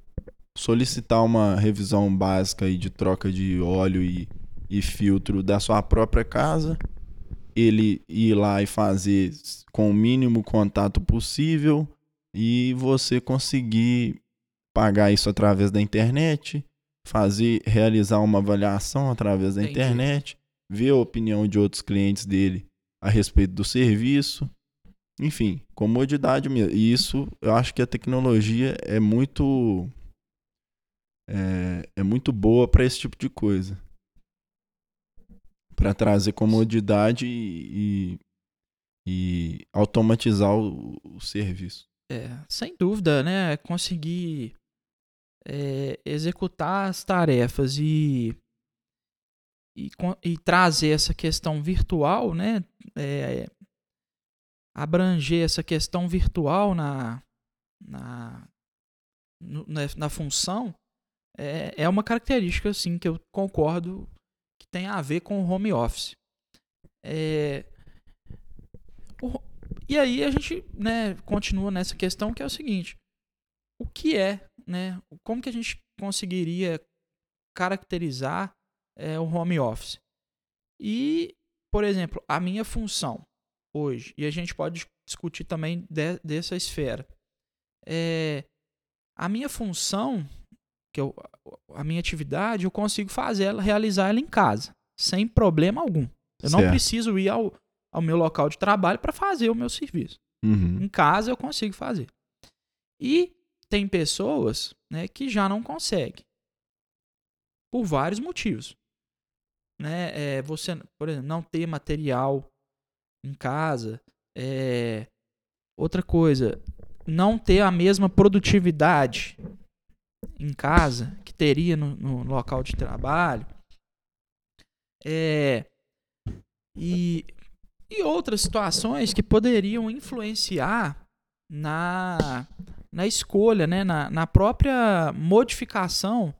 solicitar uma revisão básica aí de troca de óleo e, e filtro da sua própria casa ele ir lá e fazer com o mínimo contato possível e você conseguir pagar isso através da internet, fazer realizar uma avaliação através da Entendi. internet, ver a opinião de outros clientes dele a respeito do serviço. Enfim, comodidade mesmo. E isso, eu acho que a tecnologia é muito é, é muito boa para esse tipo de coisa para trazer comodidade e, e automatizar o, o, serviço. É, sem dúvida, né? Conseguir é, executar as tarefas e, e, e, trazer essa questão virtual, né? É, abranger essa questão virtual na, na, na, na função é, é uma característica assim que eu concordo tem a ver com o home office. É, o, e aí a gente né, continua nessa questão que é o seguinte: o que é, né? Como que a gente conseguiria caracterizar é, o home office? E, por exemplo, a minha função hoje, e a gente pode discutir também de, dessa esfera. É, a minha função que eu, a minha atividade, eu consigo fazer ela, realizar ela em casa, sem problema algum. Eu certo. não preciso ir ao, ao meu local de trabalho para fazer o meu serviço. Uhum. Em casa eu consigo fazer. E tem pessoas né, que já não conseguem. Por vários motivos. Né? É, você, por exemplo, não ter material em casa. É, outra coisa, não ter a mesma produtividade em casa que teria no, no local de trabalho. É, e, e outras situações que poderiam influenciar na, na escolha, né, na, na própria modificação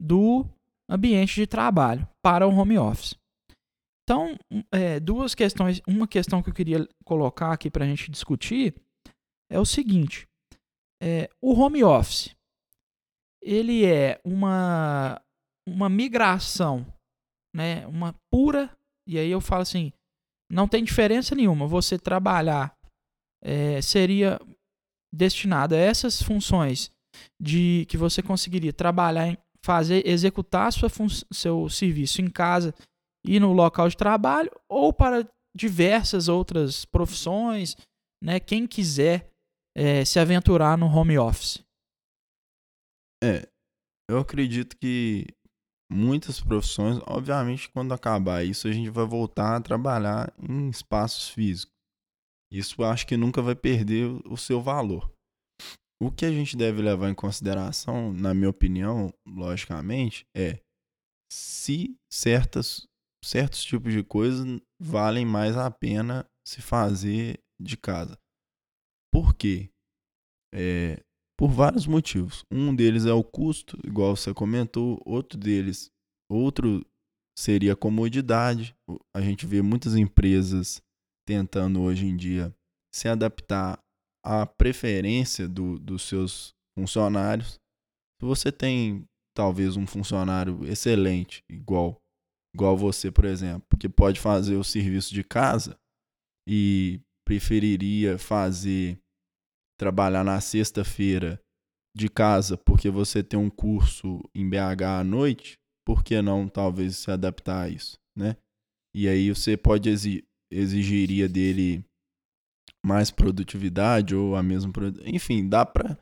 do ambiente de trabalho para o home office. Então, é, duas questões. Uma questão que eu queria colocar aqui para a gente discutir é o seguinte: é, o home office ele é uma, uma migração, né? Uma pura. E aí eu falo assim: não tem diferença nenhuma. Você trabalhar é, seria destinado a essas funções de que você conseguiria trabalhar, em, fazer, executar sua seu serviço em casa e no local de trabalho, ou para diversas outras profissões, né? Quem quiser é, se aventurar no home office. É, eu acredito que muitas profissões, obviamente, quando acabar isso, a gente vai voltar a trabalhar em espaços físicos. Isso acho que nunca vai perder o seu valor. O que a gente deve levar em consideração, na minha opinião, logicamente, é se certas, certos tipos de coisas valem mais a pena se fazer de casa. Por quê? É, por vários motivos. Um deles é o custo, igual você comentou, outro deles, outro seria a comodidade. A gente vê muitas empresas tentando hoje em dia se adaptar à preferência do, dos seus funcionários. Se você tem talvez um funcionário excelente, igual igual você, por exemplo, que pode fazer o serviço de casa e preferiria fazer trabalhar na sexta-feira de casa porque você tem um curso em BH à noite, por que não talvez se adaptar a isso, né? E aí você pode exigir exigiria dele mais produtividade ou a mesma enfim, dá para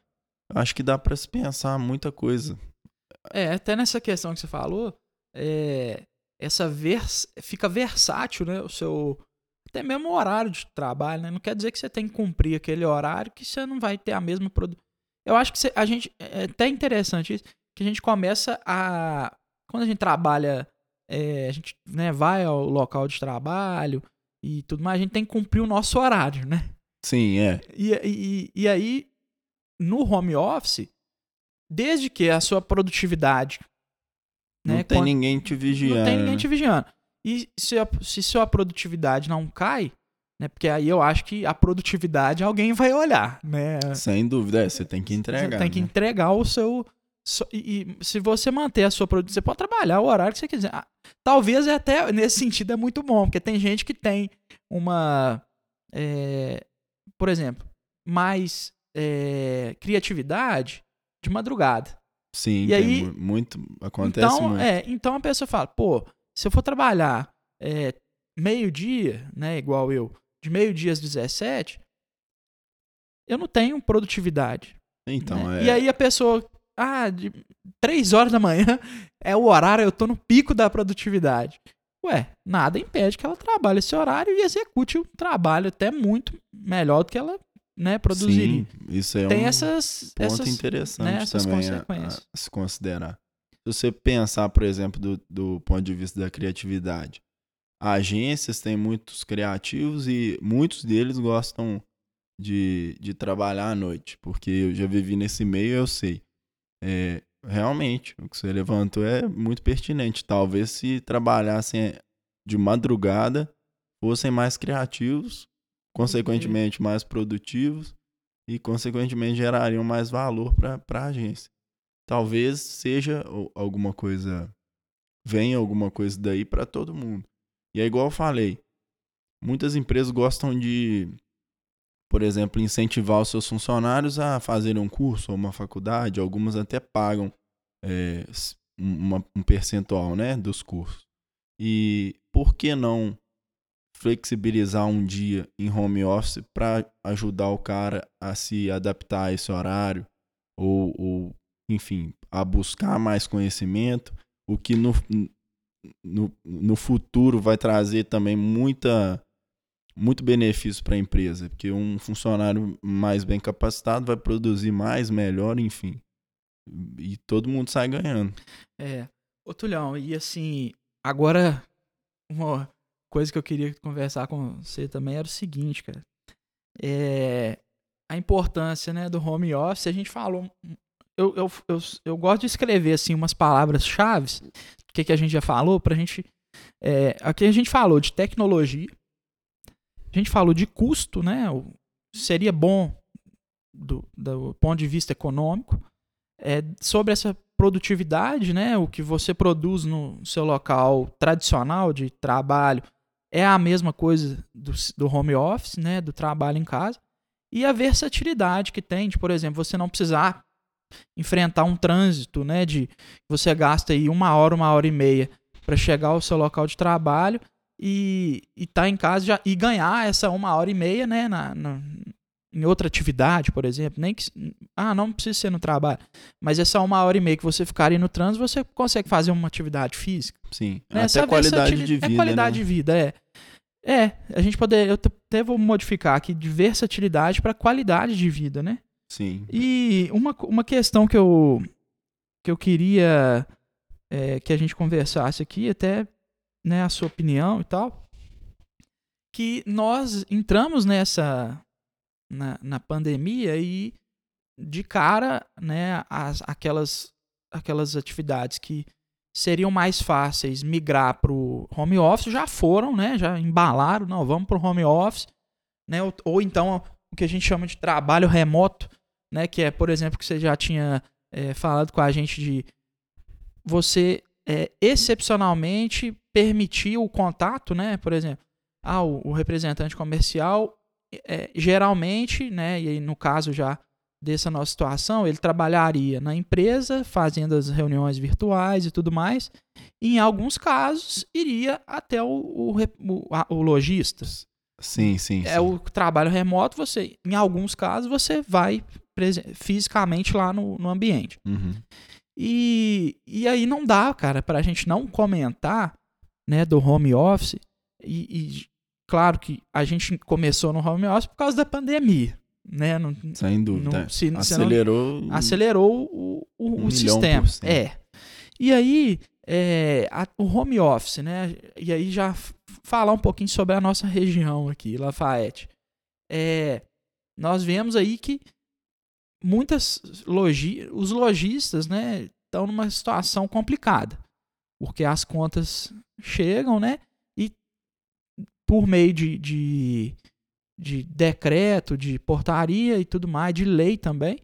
acho que dá para se pensar muita coisa. É, até nessa questão que você falou, é, essa vers fica versátil, né, o seu até mesmo o horário de trabalho, né? Não quer dizer que você tem que cumprir aquele horário que você não vai ter a mesma produção. Eu acho que você, a gente é até interessante isso, que a gente começa a quando a gente trabalha, é, a gente né, vai ao local de trabalho e tudo mais, a gente tem que cumprir o nosso horário, né? Sim, é. E, e, e aí, no home office, desde que a sua produtividade. Não né, tem quando, ninguém te vigiando. Não tem ninguém te vigiando. E se, a, se sua produtividade não cai, né? Porque aí eu acho que a produtividade alguém vai olhar, né? Sem dúvida, é, você tem que entregar. Você tem que né? entregar o seu. E, e, se você manter a sua produção, você pode trabalhar o horário que você quiser. Ah, talvez até nesse sentido é muito bom, porque tem gente que tem uma. É, por exemplo, mais é, criatividade de madrugada. Sim, e aí, muito. Acontece então, muito. É, então a pessoa fala, pô, se eu for trabalhar é, meio-dia, né, igual eu, de meio-dia às 17, eu não tenho produtividade. Então, né? é... E aí a pessoa, ah, de 3 horas da manhã é o horário, eu tô no pico da produtividade. Ué, nada impede que ela trabalhe esse horário e execute o trabalho até muito melhor do que ela né, produziria. Sim, isso é Tem um essas, ponto essas, interessante né, essas também consequências. A, a se considerar você pensar, por exemplo, do, do ponto de vista da criatividade, agências têm muitos criativos e muitos deles gostam de, de trabalhar à noite, porque eu já vivi nesse meio eu sei. É, realmente, o que você levantou é muito pertinente. Talvez se trabalhassem de madrugada, fossem mais criativos, consequentemente mais produtivos e, consequentemente, gerariam mais valor para a agência talvez seja alguma coisa, venha alguma coisa daí para todo mundo. E é igual eu falei, muitas empresas gostam de, por exemplo, incentivar os seus funcionários a fazerem um curso ou uma faculdade, algumas até pagam é, uma, um percentual né, dos cursos. E por que não flexibilizar um dia em home office para ajudar o cara a se adaptar a esse horário ou, ou enfim, a buscar mais conhecimento, o que no, no, no futuro vai trazer também muita muito benefício para a empresa, porque um funcionário mais bem capacitado vai produzir mais, melhor, enfim. E todo mundo sai ganhando. É. Ô, Tulhão, e assim, agora uma coisa que eu queria conversar com você também era o seguinte, cara. É, a importância né, do home office, a gente falou eu, eu, eu, eu gosto de escrever assim umas palavras-chave, o que, que a gente já falou, pra gente. É, aqui a gente falou de tecnologia, a gente falou de custo, né? Seria bom do, do ponto de vista econômico, é, sobre essa produtividade, né, o que você produz no seu local tradicional de trabalho é a mesma coisa do, do home office, né, do trabalho em casa, e a versatilidade que tem de, por exemplo, você não precisar enfrentar um trânsito, né, de você gasta aí uma hora, uma hora e meia para chegar ao seu local de trabalho e estar tá em casa já, e ganhar essa uma hora e meia, né, na, na, em outra atividade, por exemplo, nem que ah, não precisa ser no trabalho, mas essa uma hora e meia que você ficar aí no trânsito, você consegue fazer uma atividade física. Sim, né? até qualidade de vida, É qualidade né? de vida, é. É, a gente poder, eu até vou modificar aqui de versatilidade para qualidade de vida, né? Sim. E uma, uma questão que eu que eu queria é, que a gente conversasse aqui, até né, a sua opinião e tal, que nós entramos nessa na, na pandemia e de cara, né, as, aquelas aquelas atividades que seriam mais fáceis migrar para o home office já foram, né, já embalaram, não, vamos para o home office, né, ou, ou, então o que a gente chama de trabalho remoto, né, que é, por exemplo, que você já tinha é, falado com a gente de você é, excepcionalmente permitir o contato, né? Por exemplo, ah, o, representante comercial é, geralmente, né? E aí no caso já dessa nossa situação, ele trabalharia na empresa, fazendo as reuniões virtuais e tudo mais. E em alguns casos, iria até o, o, o, o lojista. Sim, sim. É sim. o trabalho remoto, você, em alguns casos, você vai fisicamente lá no, no ambiente. Uhum. E, e aí não dá, cara, para a gente não comentar né, do home office. E, e, claro que a gente começou no home office por causa da pandemia. Né? Não, Sem dúvida. Não, se, acelerou. Não, acelerou o, o, um o sistema. É. E aí, é, a, o home office, né? E aí já falar um pouquinho sobre a nossa região aqui, Lafayette. É, nós vemos aí que muitas logi os lojistas, né, estão numa situação complicada, porque as contas chegam, né, e por meio de, de, de decreto, de portaria e tudo mais, de lei também,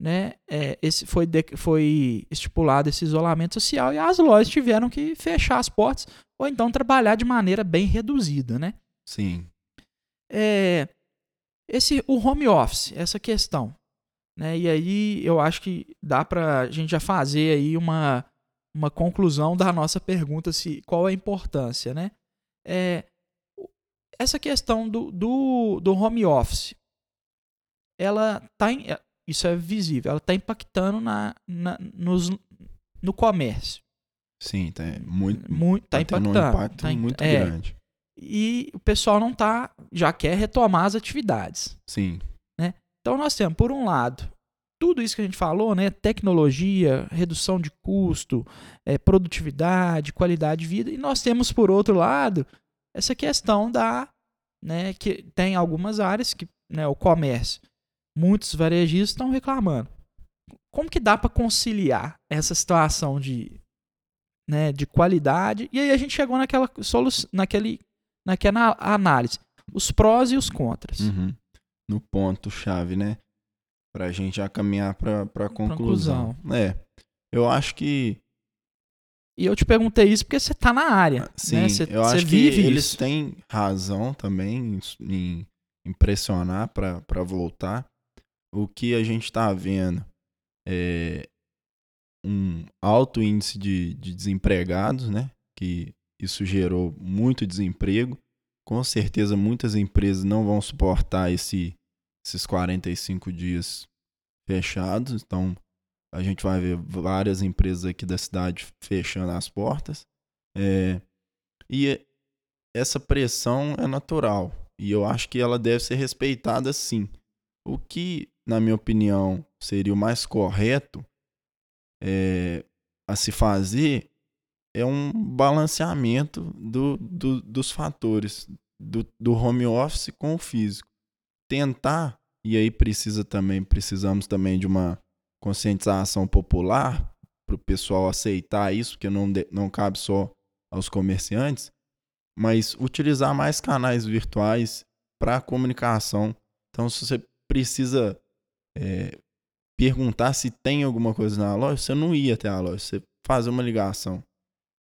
né, é, esse foi, de, foi estipulado esse isolamento social e as lojas tiveram que fechar as portas ou então trabalhar de maneira bem reduzida, né? Sim. É, esse o home office, essa questão, né? E aí eu acho que dá para a gente já fazer aí uma, uma conclusão da nossa pergunta se qual é a importância, né? É, essa questão do, do, do home office, ela tá em, isso é visível, ela está impactando na, na, nos, no comércio. Sim, tá muito, muito tá, tá impactando. Um impacto tá, muito é, grande. E o pessoal não tá, já quer retomar as atividades. Sim. Né? Então nós temos, por um lado, tudo isso que a gente falou, né? Tecnologia, redução de custo, é, produtividade, qualidade de vida. E nós temos, por outro lado, essa questão da. Né, que tem algumas áreas que né, o comércio, muitos varejistas estão reclamando. Como que dá para conciliar essa situação de, né, de qualidade? E aí a gente chegou naquela solução, naquele, naquela análise, os prós e os contras. Uhum. No ponto chave, né? Pra gente já caminhar pra, pra conclusão. conclusão. É. Eu acho que. E eu te perguntei isso porque você tá na área. Sim, né? Você, eu acho que vive eles isso. têm razão também em, em impressionar para voltar. O que a gente está vendo é um alto índice de, de desempregados, né? Que isso gerou muito desemprego. Com certeza muitas empresas não vão suportar esse, esses 45 dias fechados. Então a gente vai ver várias empresas aqui da cidade fechando as portas. É, e essa pressão é natural. E eu acho que ela deve ser respeitada sim. O que, na minha opinião, seria o mais correto é, a se fazer é um balanceamento do, do, dos fatores do, do home office com o físico. Tentar, e aí precisa também, precisamos também de uma conscientização popular para o pessoal aceitar isso, porque não, não cabe só aos comerciantes, mas utilizar mais canais virtuais para comunicação. Então, se você precisa é, perguntar se tem alguma coisa na loja, você não ia até a loja, você fazer uma ligação.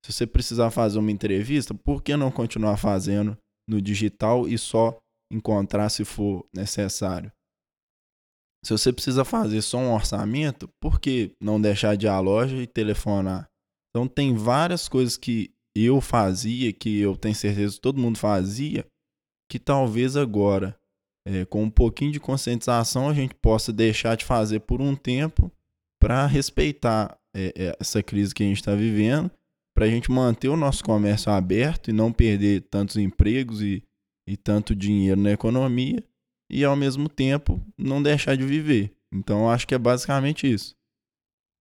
Se você precisar fazer uma entrevista, por que não continuar fazendo no digital e só encontrar se for necessário? Se você precisa fazer só um orçamento, por que não deixar de ir à loja e telefonar? Então tem várias coisas que eu fazia, que eu tenho certeza que todo mundo fazia, que talvez agora, é, com um pouquinho de conscientização, a gente possa deixar de fazer por um tempo para respeitar é, essa crise que a gente está vivendo, para a gente manter o nosso comércio aberto e não perder tantos empregos e, e tanto dinheiro na economia e ao mesmo tempo não deixar de viver. Então acho que é basicamente isso.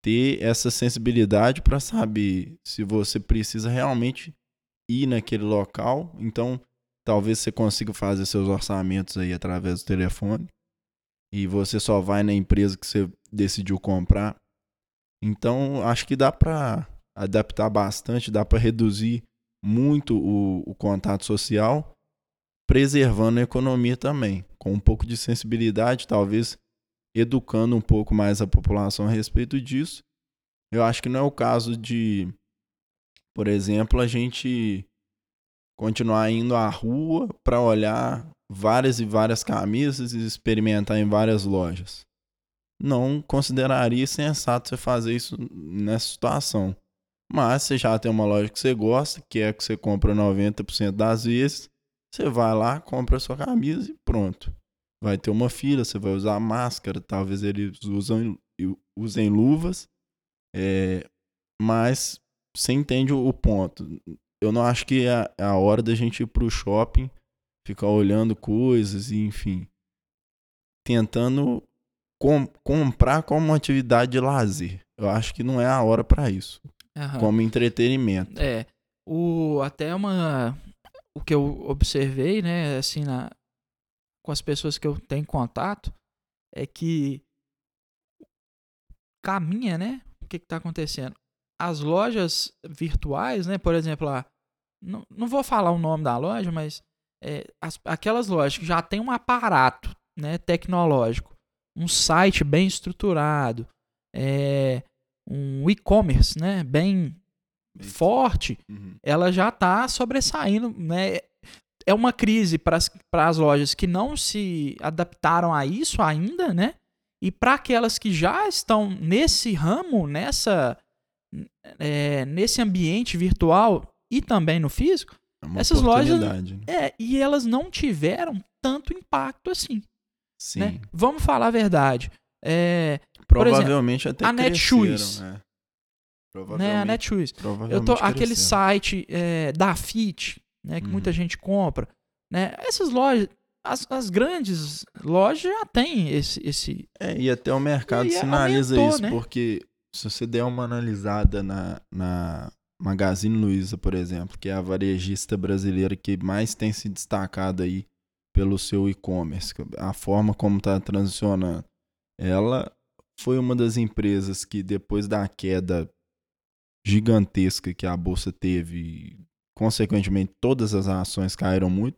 Ter essa sensibilidade para saber se você precisa realmente ir naquele local. Então talvez você consiga fazer seus orçamentos aí através do telefone e você só vai na empresa que você decidiu comprar. Então acho que dá para adaptar bastante, dá para reduzir muito o, o contato social preservando a economia também, com um pouco de sensibilidade, talvez educando um pouco mais a população a respeito disso. Eu acho que não é o caso de, por exemplo, a gente continuar indo à rua para olhar várias e várias camisas e experimentar em várias lojas. Não consideraria sensato você fazer isso nessa situação. Mas você já tem uma loja que você gosta, que é que você compra 90% das vezes, você vai lá, compra a sua camisa e pronto. Vai ter uma fila, você vai usar máscara, talvez eles usam, usem luvas, é, mas você entende o ponto. Eu não acho que é, é a hora da gente ir pro shopping, ficar olhando coisas e enfim, tentando com, comprar como uma atividade de lazer. Eu acho que não é a hora para isso. Uhum. Como entretenimento. É. O, até uma, o que eu observei, né, assim, na, com as pessoas que eu tenho contato, é que caminha, né? O que está acontecendo? As lojas virtuais, né? Por exemplo, lá, não, não vou falar o nome da loja, mas é, as, aquelas lojas que já tem um aparato né, tecnológico, um site bem estruturado, é, um e-commerce né, bem forte, uhum. ela já está sobressaindo, né? É uma crise para as lojas que não se adaptaram a isso ainda, né? E para aquelas que já estão nesse ramo, nessa, é, nesse ambiente virtual e também no físico, é essas lojas. Né? É, e elas não tiveram tanto impacto assim. Né? Sim. Né? Vamos falar a verdade. É, Provavelmente exemplo, até a Netshoes. É. Né, a Netshoes. Eu tô aquele site é, da Fit, né, que uhum. muita gente compra, né? Essas lojas, as, as grandes lojas já têm esse, esse. É, e até o mercado e sinaliza aumentou, isso, né? porque se você der uma analisada na, na Magazine Luiza, por exemplo, que é a varejista brasileira que mais tem se destacado aí pelo seu e-commerce, a forma como está transicionando, ela foi uma das empresas que depois da queda gigantesca que a bolsa teve, consequentemente todas as ações caíram muito,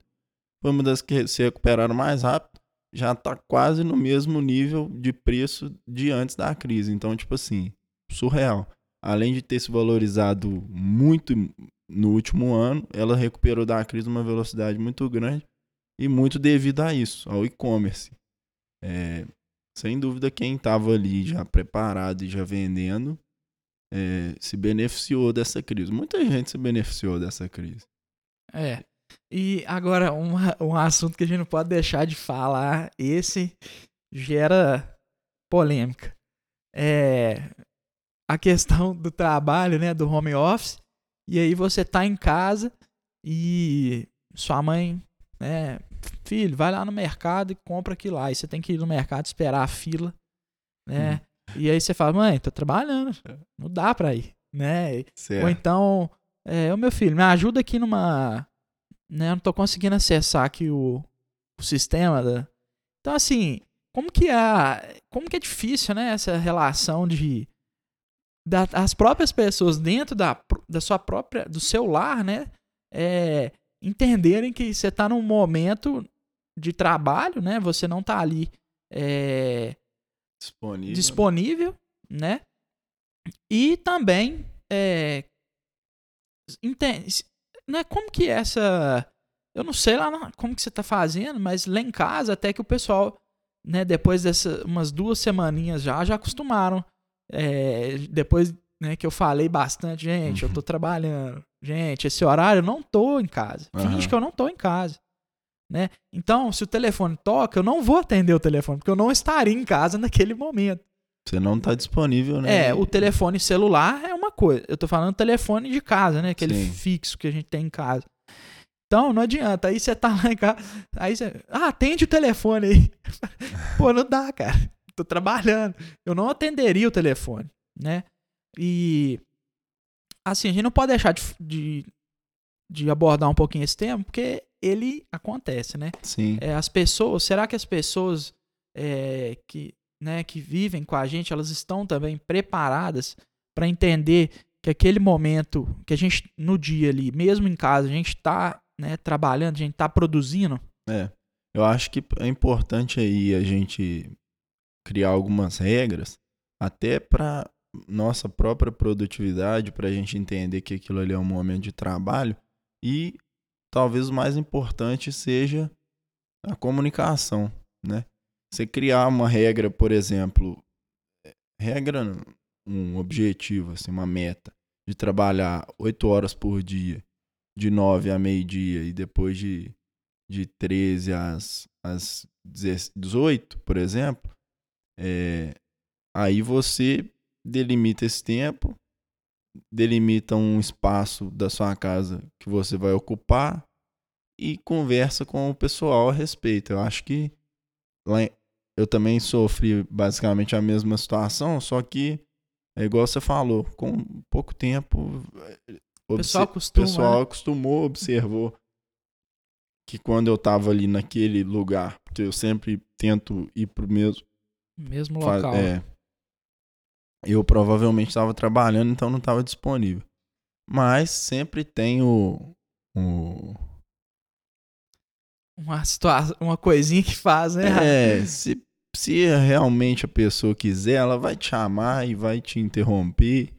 foi uma das que se recuperaram mais rápido, já está quase no mesmo nível de preço de antes da crise. Então, tipo assim, surreal. Além de ter se valorizado muito no último ano, ela recuperou da crise uma velocidade muito grande e muito devido a isso, ao e-commerce. É, sem dúvida, quem estava ali já preparado e já vendendo é, se beneficiou dessa crise. Muita gente se beneficiou dessa crise. É. E agora, um, um assunto que a gente não pode deixar de falar, esse gera polêmica. É a questão do trabalho, né, do home office. E aí você tá em casa e sua mãe, né, filho, vai lá no mercado e compra aquilo lá. E você tem que ir no mercado esperar a fila, né? Hum. E aí você fala, mãe, tô trabalhando, não dá pra ir, né? Certo. Ou então, é, o meu filho, me ajuda aqui numa, né, eu não tô conseguindo acessar aqui o, o sistema da... Então, assim, como que é, como que é difícil, né, essa relação de da, as próprias pessoas dentro da, da sua própria, do seu lar, né, é, entenderem que você tá num momento de trabalho, né, você não tá ali é, Disponível. disponível, né? E também é, entende, né, como que essa eu não sei lá como que você tá fazendo, mas lá em casa até que o pessoal, né, depois dessas umas duas semaninhas já já acostumaram. É, depois, né, que eu falei bastante, gente, eu tô trabalhando. Gente, esse horário eu não tô em casa. Finge Aham. que eu não tô em casa. Né? Então, se o telefone toca, eu não vou atender o telefone, porque eu não estaria em casa naquele momento. Você não tá disponível, né? É, o telefone celular é uma coisa. Eu tô falando telefone de casa, né? Aquele Sim. fixo que a gente tem em casa. Então, não adianta. Aí você tá lá em casa. Aí você. Ah, atende o telefone aí. Pô, não dá, cara. Tô trabalhando. Eu não atenderia o telefone, né? E. Assim, a gente não pode deixar de, de, de abordar um pouquinho esse tema, porque ele acontece, né? Sim. É, as pessoas, será que as pessoas é, que, né, que vivem com a gente, elas estão também preparadas para entender que aquele momento que a gente, no dia ali, mesmo em casa, a gente está né, trabalhando, a gente está produzindo? É. Eu acho que é importante aí a gente criar algumas regras, até para nossa própria produtividade, para a gente entender que aquilo ali é um momento de trabalho e talvez o mais importante seja a comunicação, né? Você criar uma regra, por exemplo, regra, um objetivo, assim, uma meta de trabalhar oito horas por dia, de nove a meio-dia e depois de de 13 às, às 18, por exemplo, é, aí você delimita esse tempo, delimita um espaço da sua casa que você vai ocupar e conversa com o pessoal a respeito. Eu acho que lá eu também sofri basicamente a mesma situação, só que é igual você falou, com pouco tempo O pessoal costuma. pessoal acostumou, observou que quando eu tava ali naquele lugar, porque eu sempre tento ir pro mesmo né, Mesmo local. é, eu provavelmente estava trabalhando, então não estava disponível. Mas sempre tem o, o Uma situação, uma coisinha que faz, né? é, se se realmente a pessoa quiser, ela vai te chamar e vai te interromper.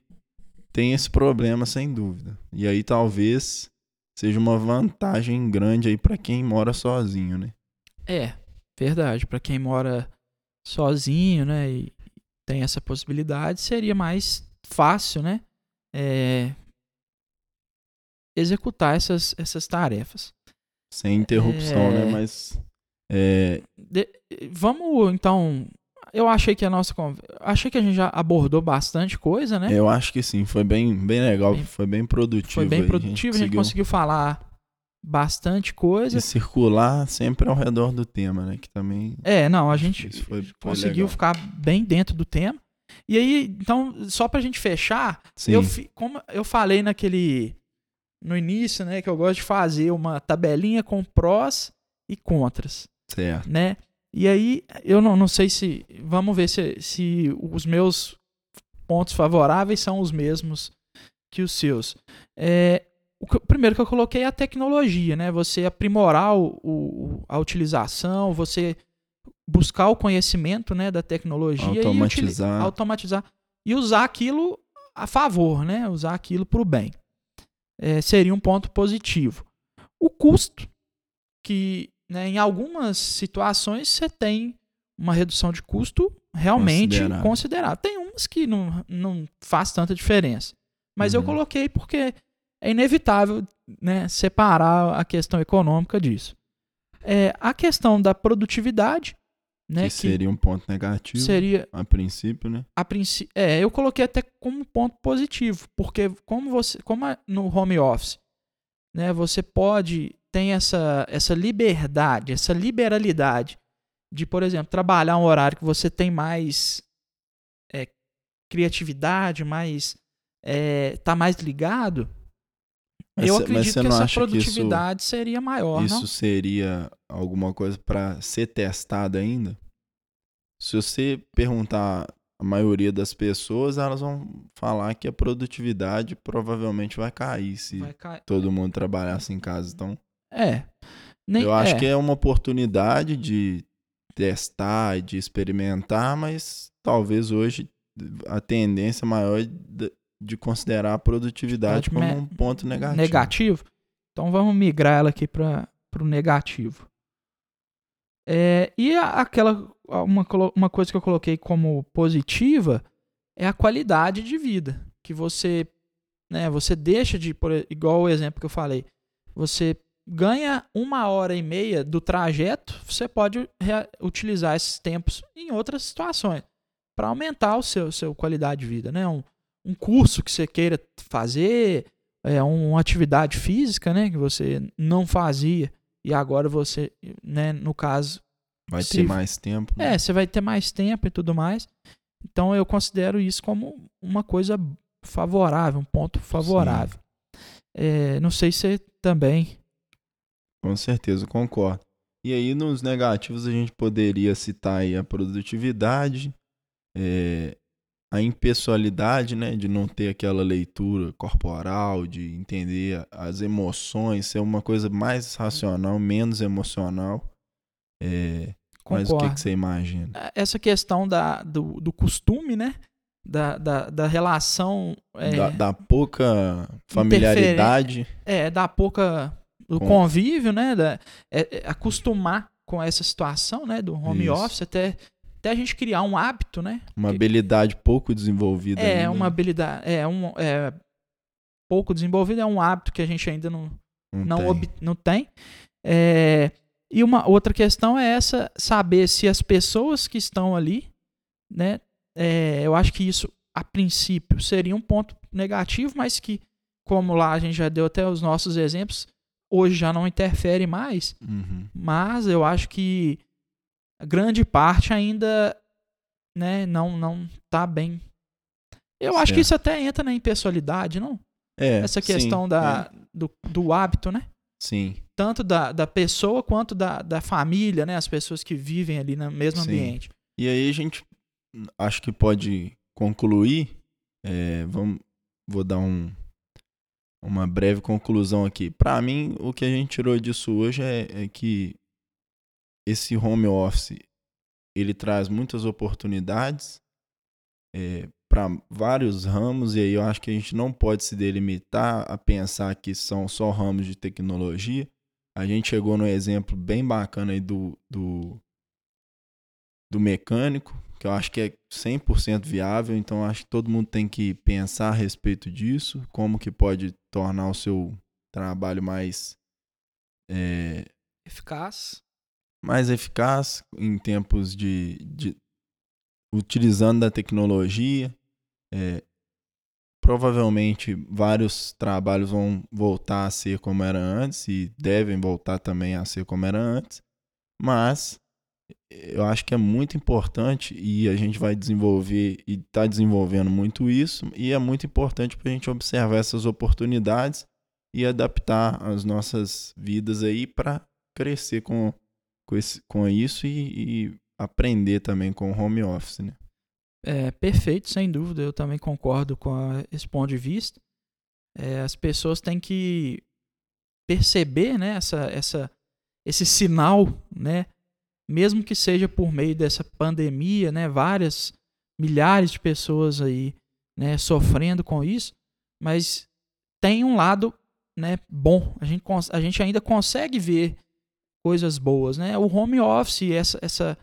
Tem esse problema sem dúvida. E aí talvez seja uma vantagem grande aí para quem mora sozinho, né? É, verdade. Pra quem mora sozinho, né, e tem essa possibilidade, seria mais fácil, né, é, executar essas, essas tarefas. Sem interrupção, É. né? Mas é, De- vamos, então, eu achei que a nossa achei que a gente já abordou bastante coisa, né? eu acho que sim, foi bem, bem legal, Bem- foi bem produtivo. Foi bem produtivo, a gente conseguiu falar bastante coisa. E circular sempre ao redor do tema, né? Que também. É, não, a gente foi- conseguiu ficar bem dentro do tema. E aí, então, só pra gente fechar, Sim. eu como eu falei naquele no início, né, que eu gosto de fazer uma tabelinha com prós e contras, Certo. né? E aí, eu não, não sei se vamos ver se, se os meus pontos favoráveis são os mesmos que os seus. É, o, primeiro que eu coloquei é a tecnologia, né? Você aprimorar o, o- a utilização, você buscar o conhecimento, né, da tecnologia e utili- Automatizar. automatizar e usar aquilo a favor, né? Usar aquilo para o bem. É, seria um ponto positivo. O custo, que né, em algumas situações você tem uma redução de custo realmente Considerável. Tem umas que não, não faz tanta diferença. Mas eu Uhum. coloquei porque é inevitável né, separar a questão econômica disso. É, a questão da produtividade, né, que seria um ponto negativo. seria A princípio, né? a princípio, é, eu coloquei até como ponto positivo, porque como você, como no home office, né, você pode tem essa essa liberdade, essa liberalidade de, por exemplo, trabalhar um horário que você tem mais é, criatividade, mais é, tá mais ligado. Mas eu cê- acredito que essa acha que isso- produtividade seria maior, Isso não? seria alguma coisa para ser testada ainda? Se você perguntar a maioria das pessoas, elas vão falar que a produtividade provavelmente vai cair se Vai todo mundo trabalhasse em casa. Então, É. Nem, eu acho é. que é uma oportunidade de testar e de experimentar, mas talvez hoje a tendência maior de, de considerar a produtividade como um ponto negativo. Negativo? Então vamos migrar ela aqui para o negativo. É, e aquela uma, uma coisa que eu coloquei como positiva é a qualidade de vida que você né, você deixa de por, igual o exemplo que eu falei você ganha uma hora e meia do trajeto você pode utilizar esses tempos em outras situações para aumentar o seu seu qualidade de vida né um, um curso que você queira fazer é uma atividade física né que você não fazia e agora você, né, no caso. Vai se, ter mais tempo. Né? É, você vai ter mais tempo e tudo mais. Então eu considero isso como uma coisa favorável, um ponto favorável. É, não sei se também. Com certeza, concordo. E aí nos negativos a gente poderia citar aí a produtividade, é, a impessoalidade, né, de não ter aquela leitura corporal, de entender as emoções, ser uma coisa mais racional, menos emocional. É, mas o que, que, você imagina? É, essa questão da, do, do costume, né? Da, da, da relação. É, da, da, pouca familiaridade. É, da pouca. do com... convívio, né? Da, é, é, acostumar com essa situação, né? Do home Isso. office, até até a gente criar um hábito, né? Uma habilidade pouco desenvolvida. É, ainda. uma habilidade. É, um, é, pouco desenvolvida é um hábito que a gente ainda não, não, não tem. Ob, não tem. É, e uma outra questão é essa: saber se as pessoas que estão ali, né? É, eu acho que isso, a princípio, seria um ponto negativo, mas que, como lá a gente já deu até os nossos exemplos, hoje já não interfere mais. Uhum. Mas eu acho que grande parte ainda né, não não tá bem. Eu certo. acho que isso até entra na impessoalidade, não? É, Essa questão sim, da, é. do, do hábito, né? Sim. Tanto da, da pessoa quanto da, da família, né? As pessoas que vivem ali no mesmo sim. ambiente. E aí a gente acho que pode concluir. É, vamos, vou dar um, uma breve conclusão aqui. Para mim, o que a gente tirou disso hoje é, é que esse home office ele traz muitas oportunidades é, para vários ramos, e aí eu acho que a gente não pode se delimitar a pensar que são só ramos de tecnologia. A gente chegou no exemplo bem bacana aí do, do, do mecânico, que eu acho que é 100% viável, então acho que todo mundo tem que pensar a respeito disso, como que pode tornar o seu trabalho mais é, eficaz mais eficaz em tempos de, de utilizando da tecnologia. É, provavelmente vários trabalhos vão voltar a ser como era antes e devem voltar também a ser como era antes, mas eu acho que é muito importante e a gente vai desenvolver e está desenvolvendo muito isso e é muito importante para a gente observar essas oportunidades e adaptar as nossas vidas aí para crescer com com, esse, com isso e, e aprender também com o home office, né? É, perfeito, sem dúvida. Eu também concordo com a, esse ponto de vista. É, as pessoas têm que perceber né, essa, essa, esse sinal, né, mesmo que seja por meio dessa pandemia, né, várias milhares de pessoas aí né, sofrendo com isso, mas tem um lado né, bom. A gente, a gente ainda consegue ver coisas boas, né? O home office, essa, essa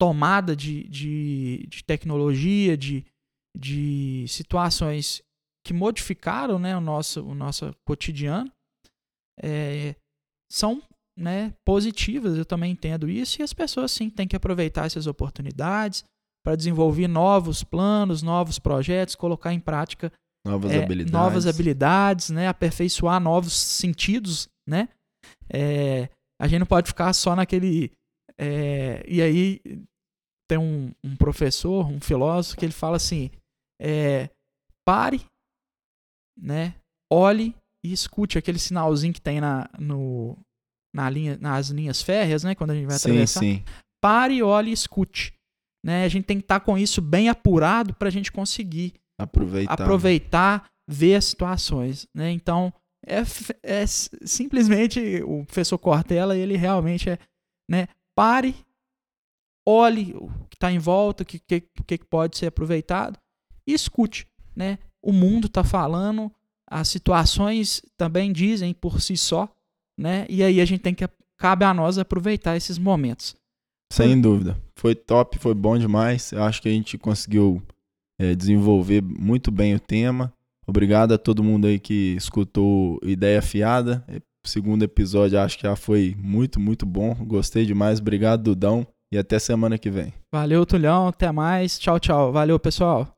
tomada de, de, de tecnologia, de, de situações que modificaram né, o, nosso, o nosso cotidiano, é, são né, positivas, eu também entendo isso, e as pessoas sim têm que aproveitar essas oportunidades para desenvolver novos planos, novos projetos, colocar em prática novas é, habilidades, novas habilidades né, aperfeiçoar novos sentidos, né? É, a gente não pode ficar só naquele. É, e aí tem um, um, professor, um filósofo, que ele fala assim: é, pare, né? Olhe e escute aquele sinalzinho que tem na, no, na linha, nas linhas férreas, né? Quando a gente vai sim, atravessar. Sim. Pare, olhe e escute. Né? A gente tem que estar tá com isso bem apurado para a gente conseguir aproveitar, aproveitar ver as situações. Né? Então, é, é simplesmente o professor Cortella, ele realmente é, né, pare, olhe o que está em volta, o que, que, que pode ser aproveitado e escute. Né? O mundo está falando, as situações também dizem por si só, né? e aí a gente tem que, cabe a nós aproveitar esses momentos. Sem dúvida. Foi top, foi bom demais. Eu acho que a gente conseguiu é, desenvolver muito bem o tema. Obrigado a todo mundo aí que escutou Ideia Fiada. Segundo episódio acho que já foi muito, muito bom. Gostei demais. Obrigado, Dudão. E até semana que vem. Valeu, Tulhão. Até mais. Tchau, tchau. Valeu, pessoal.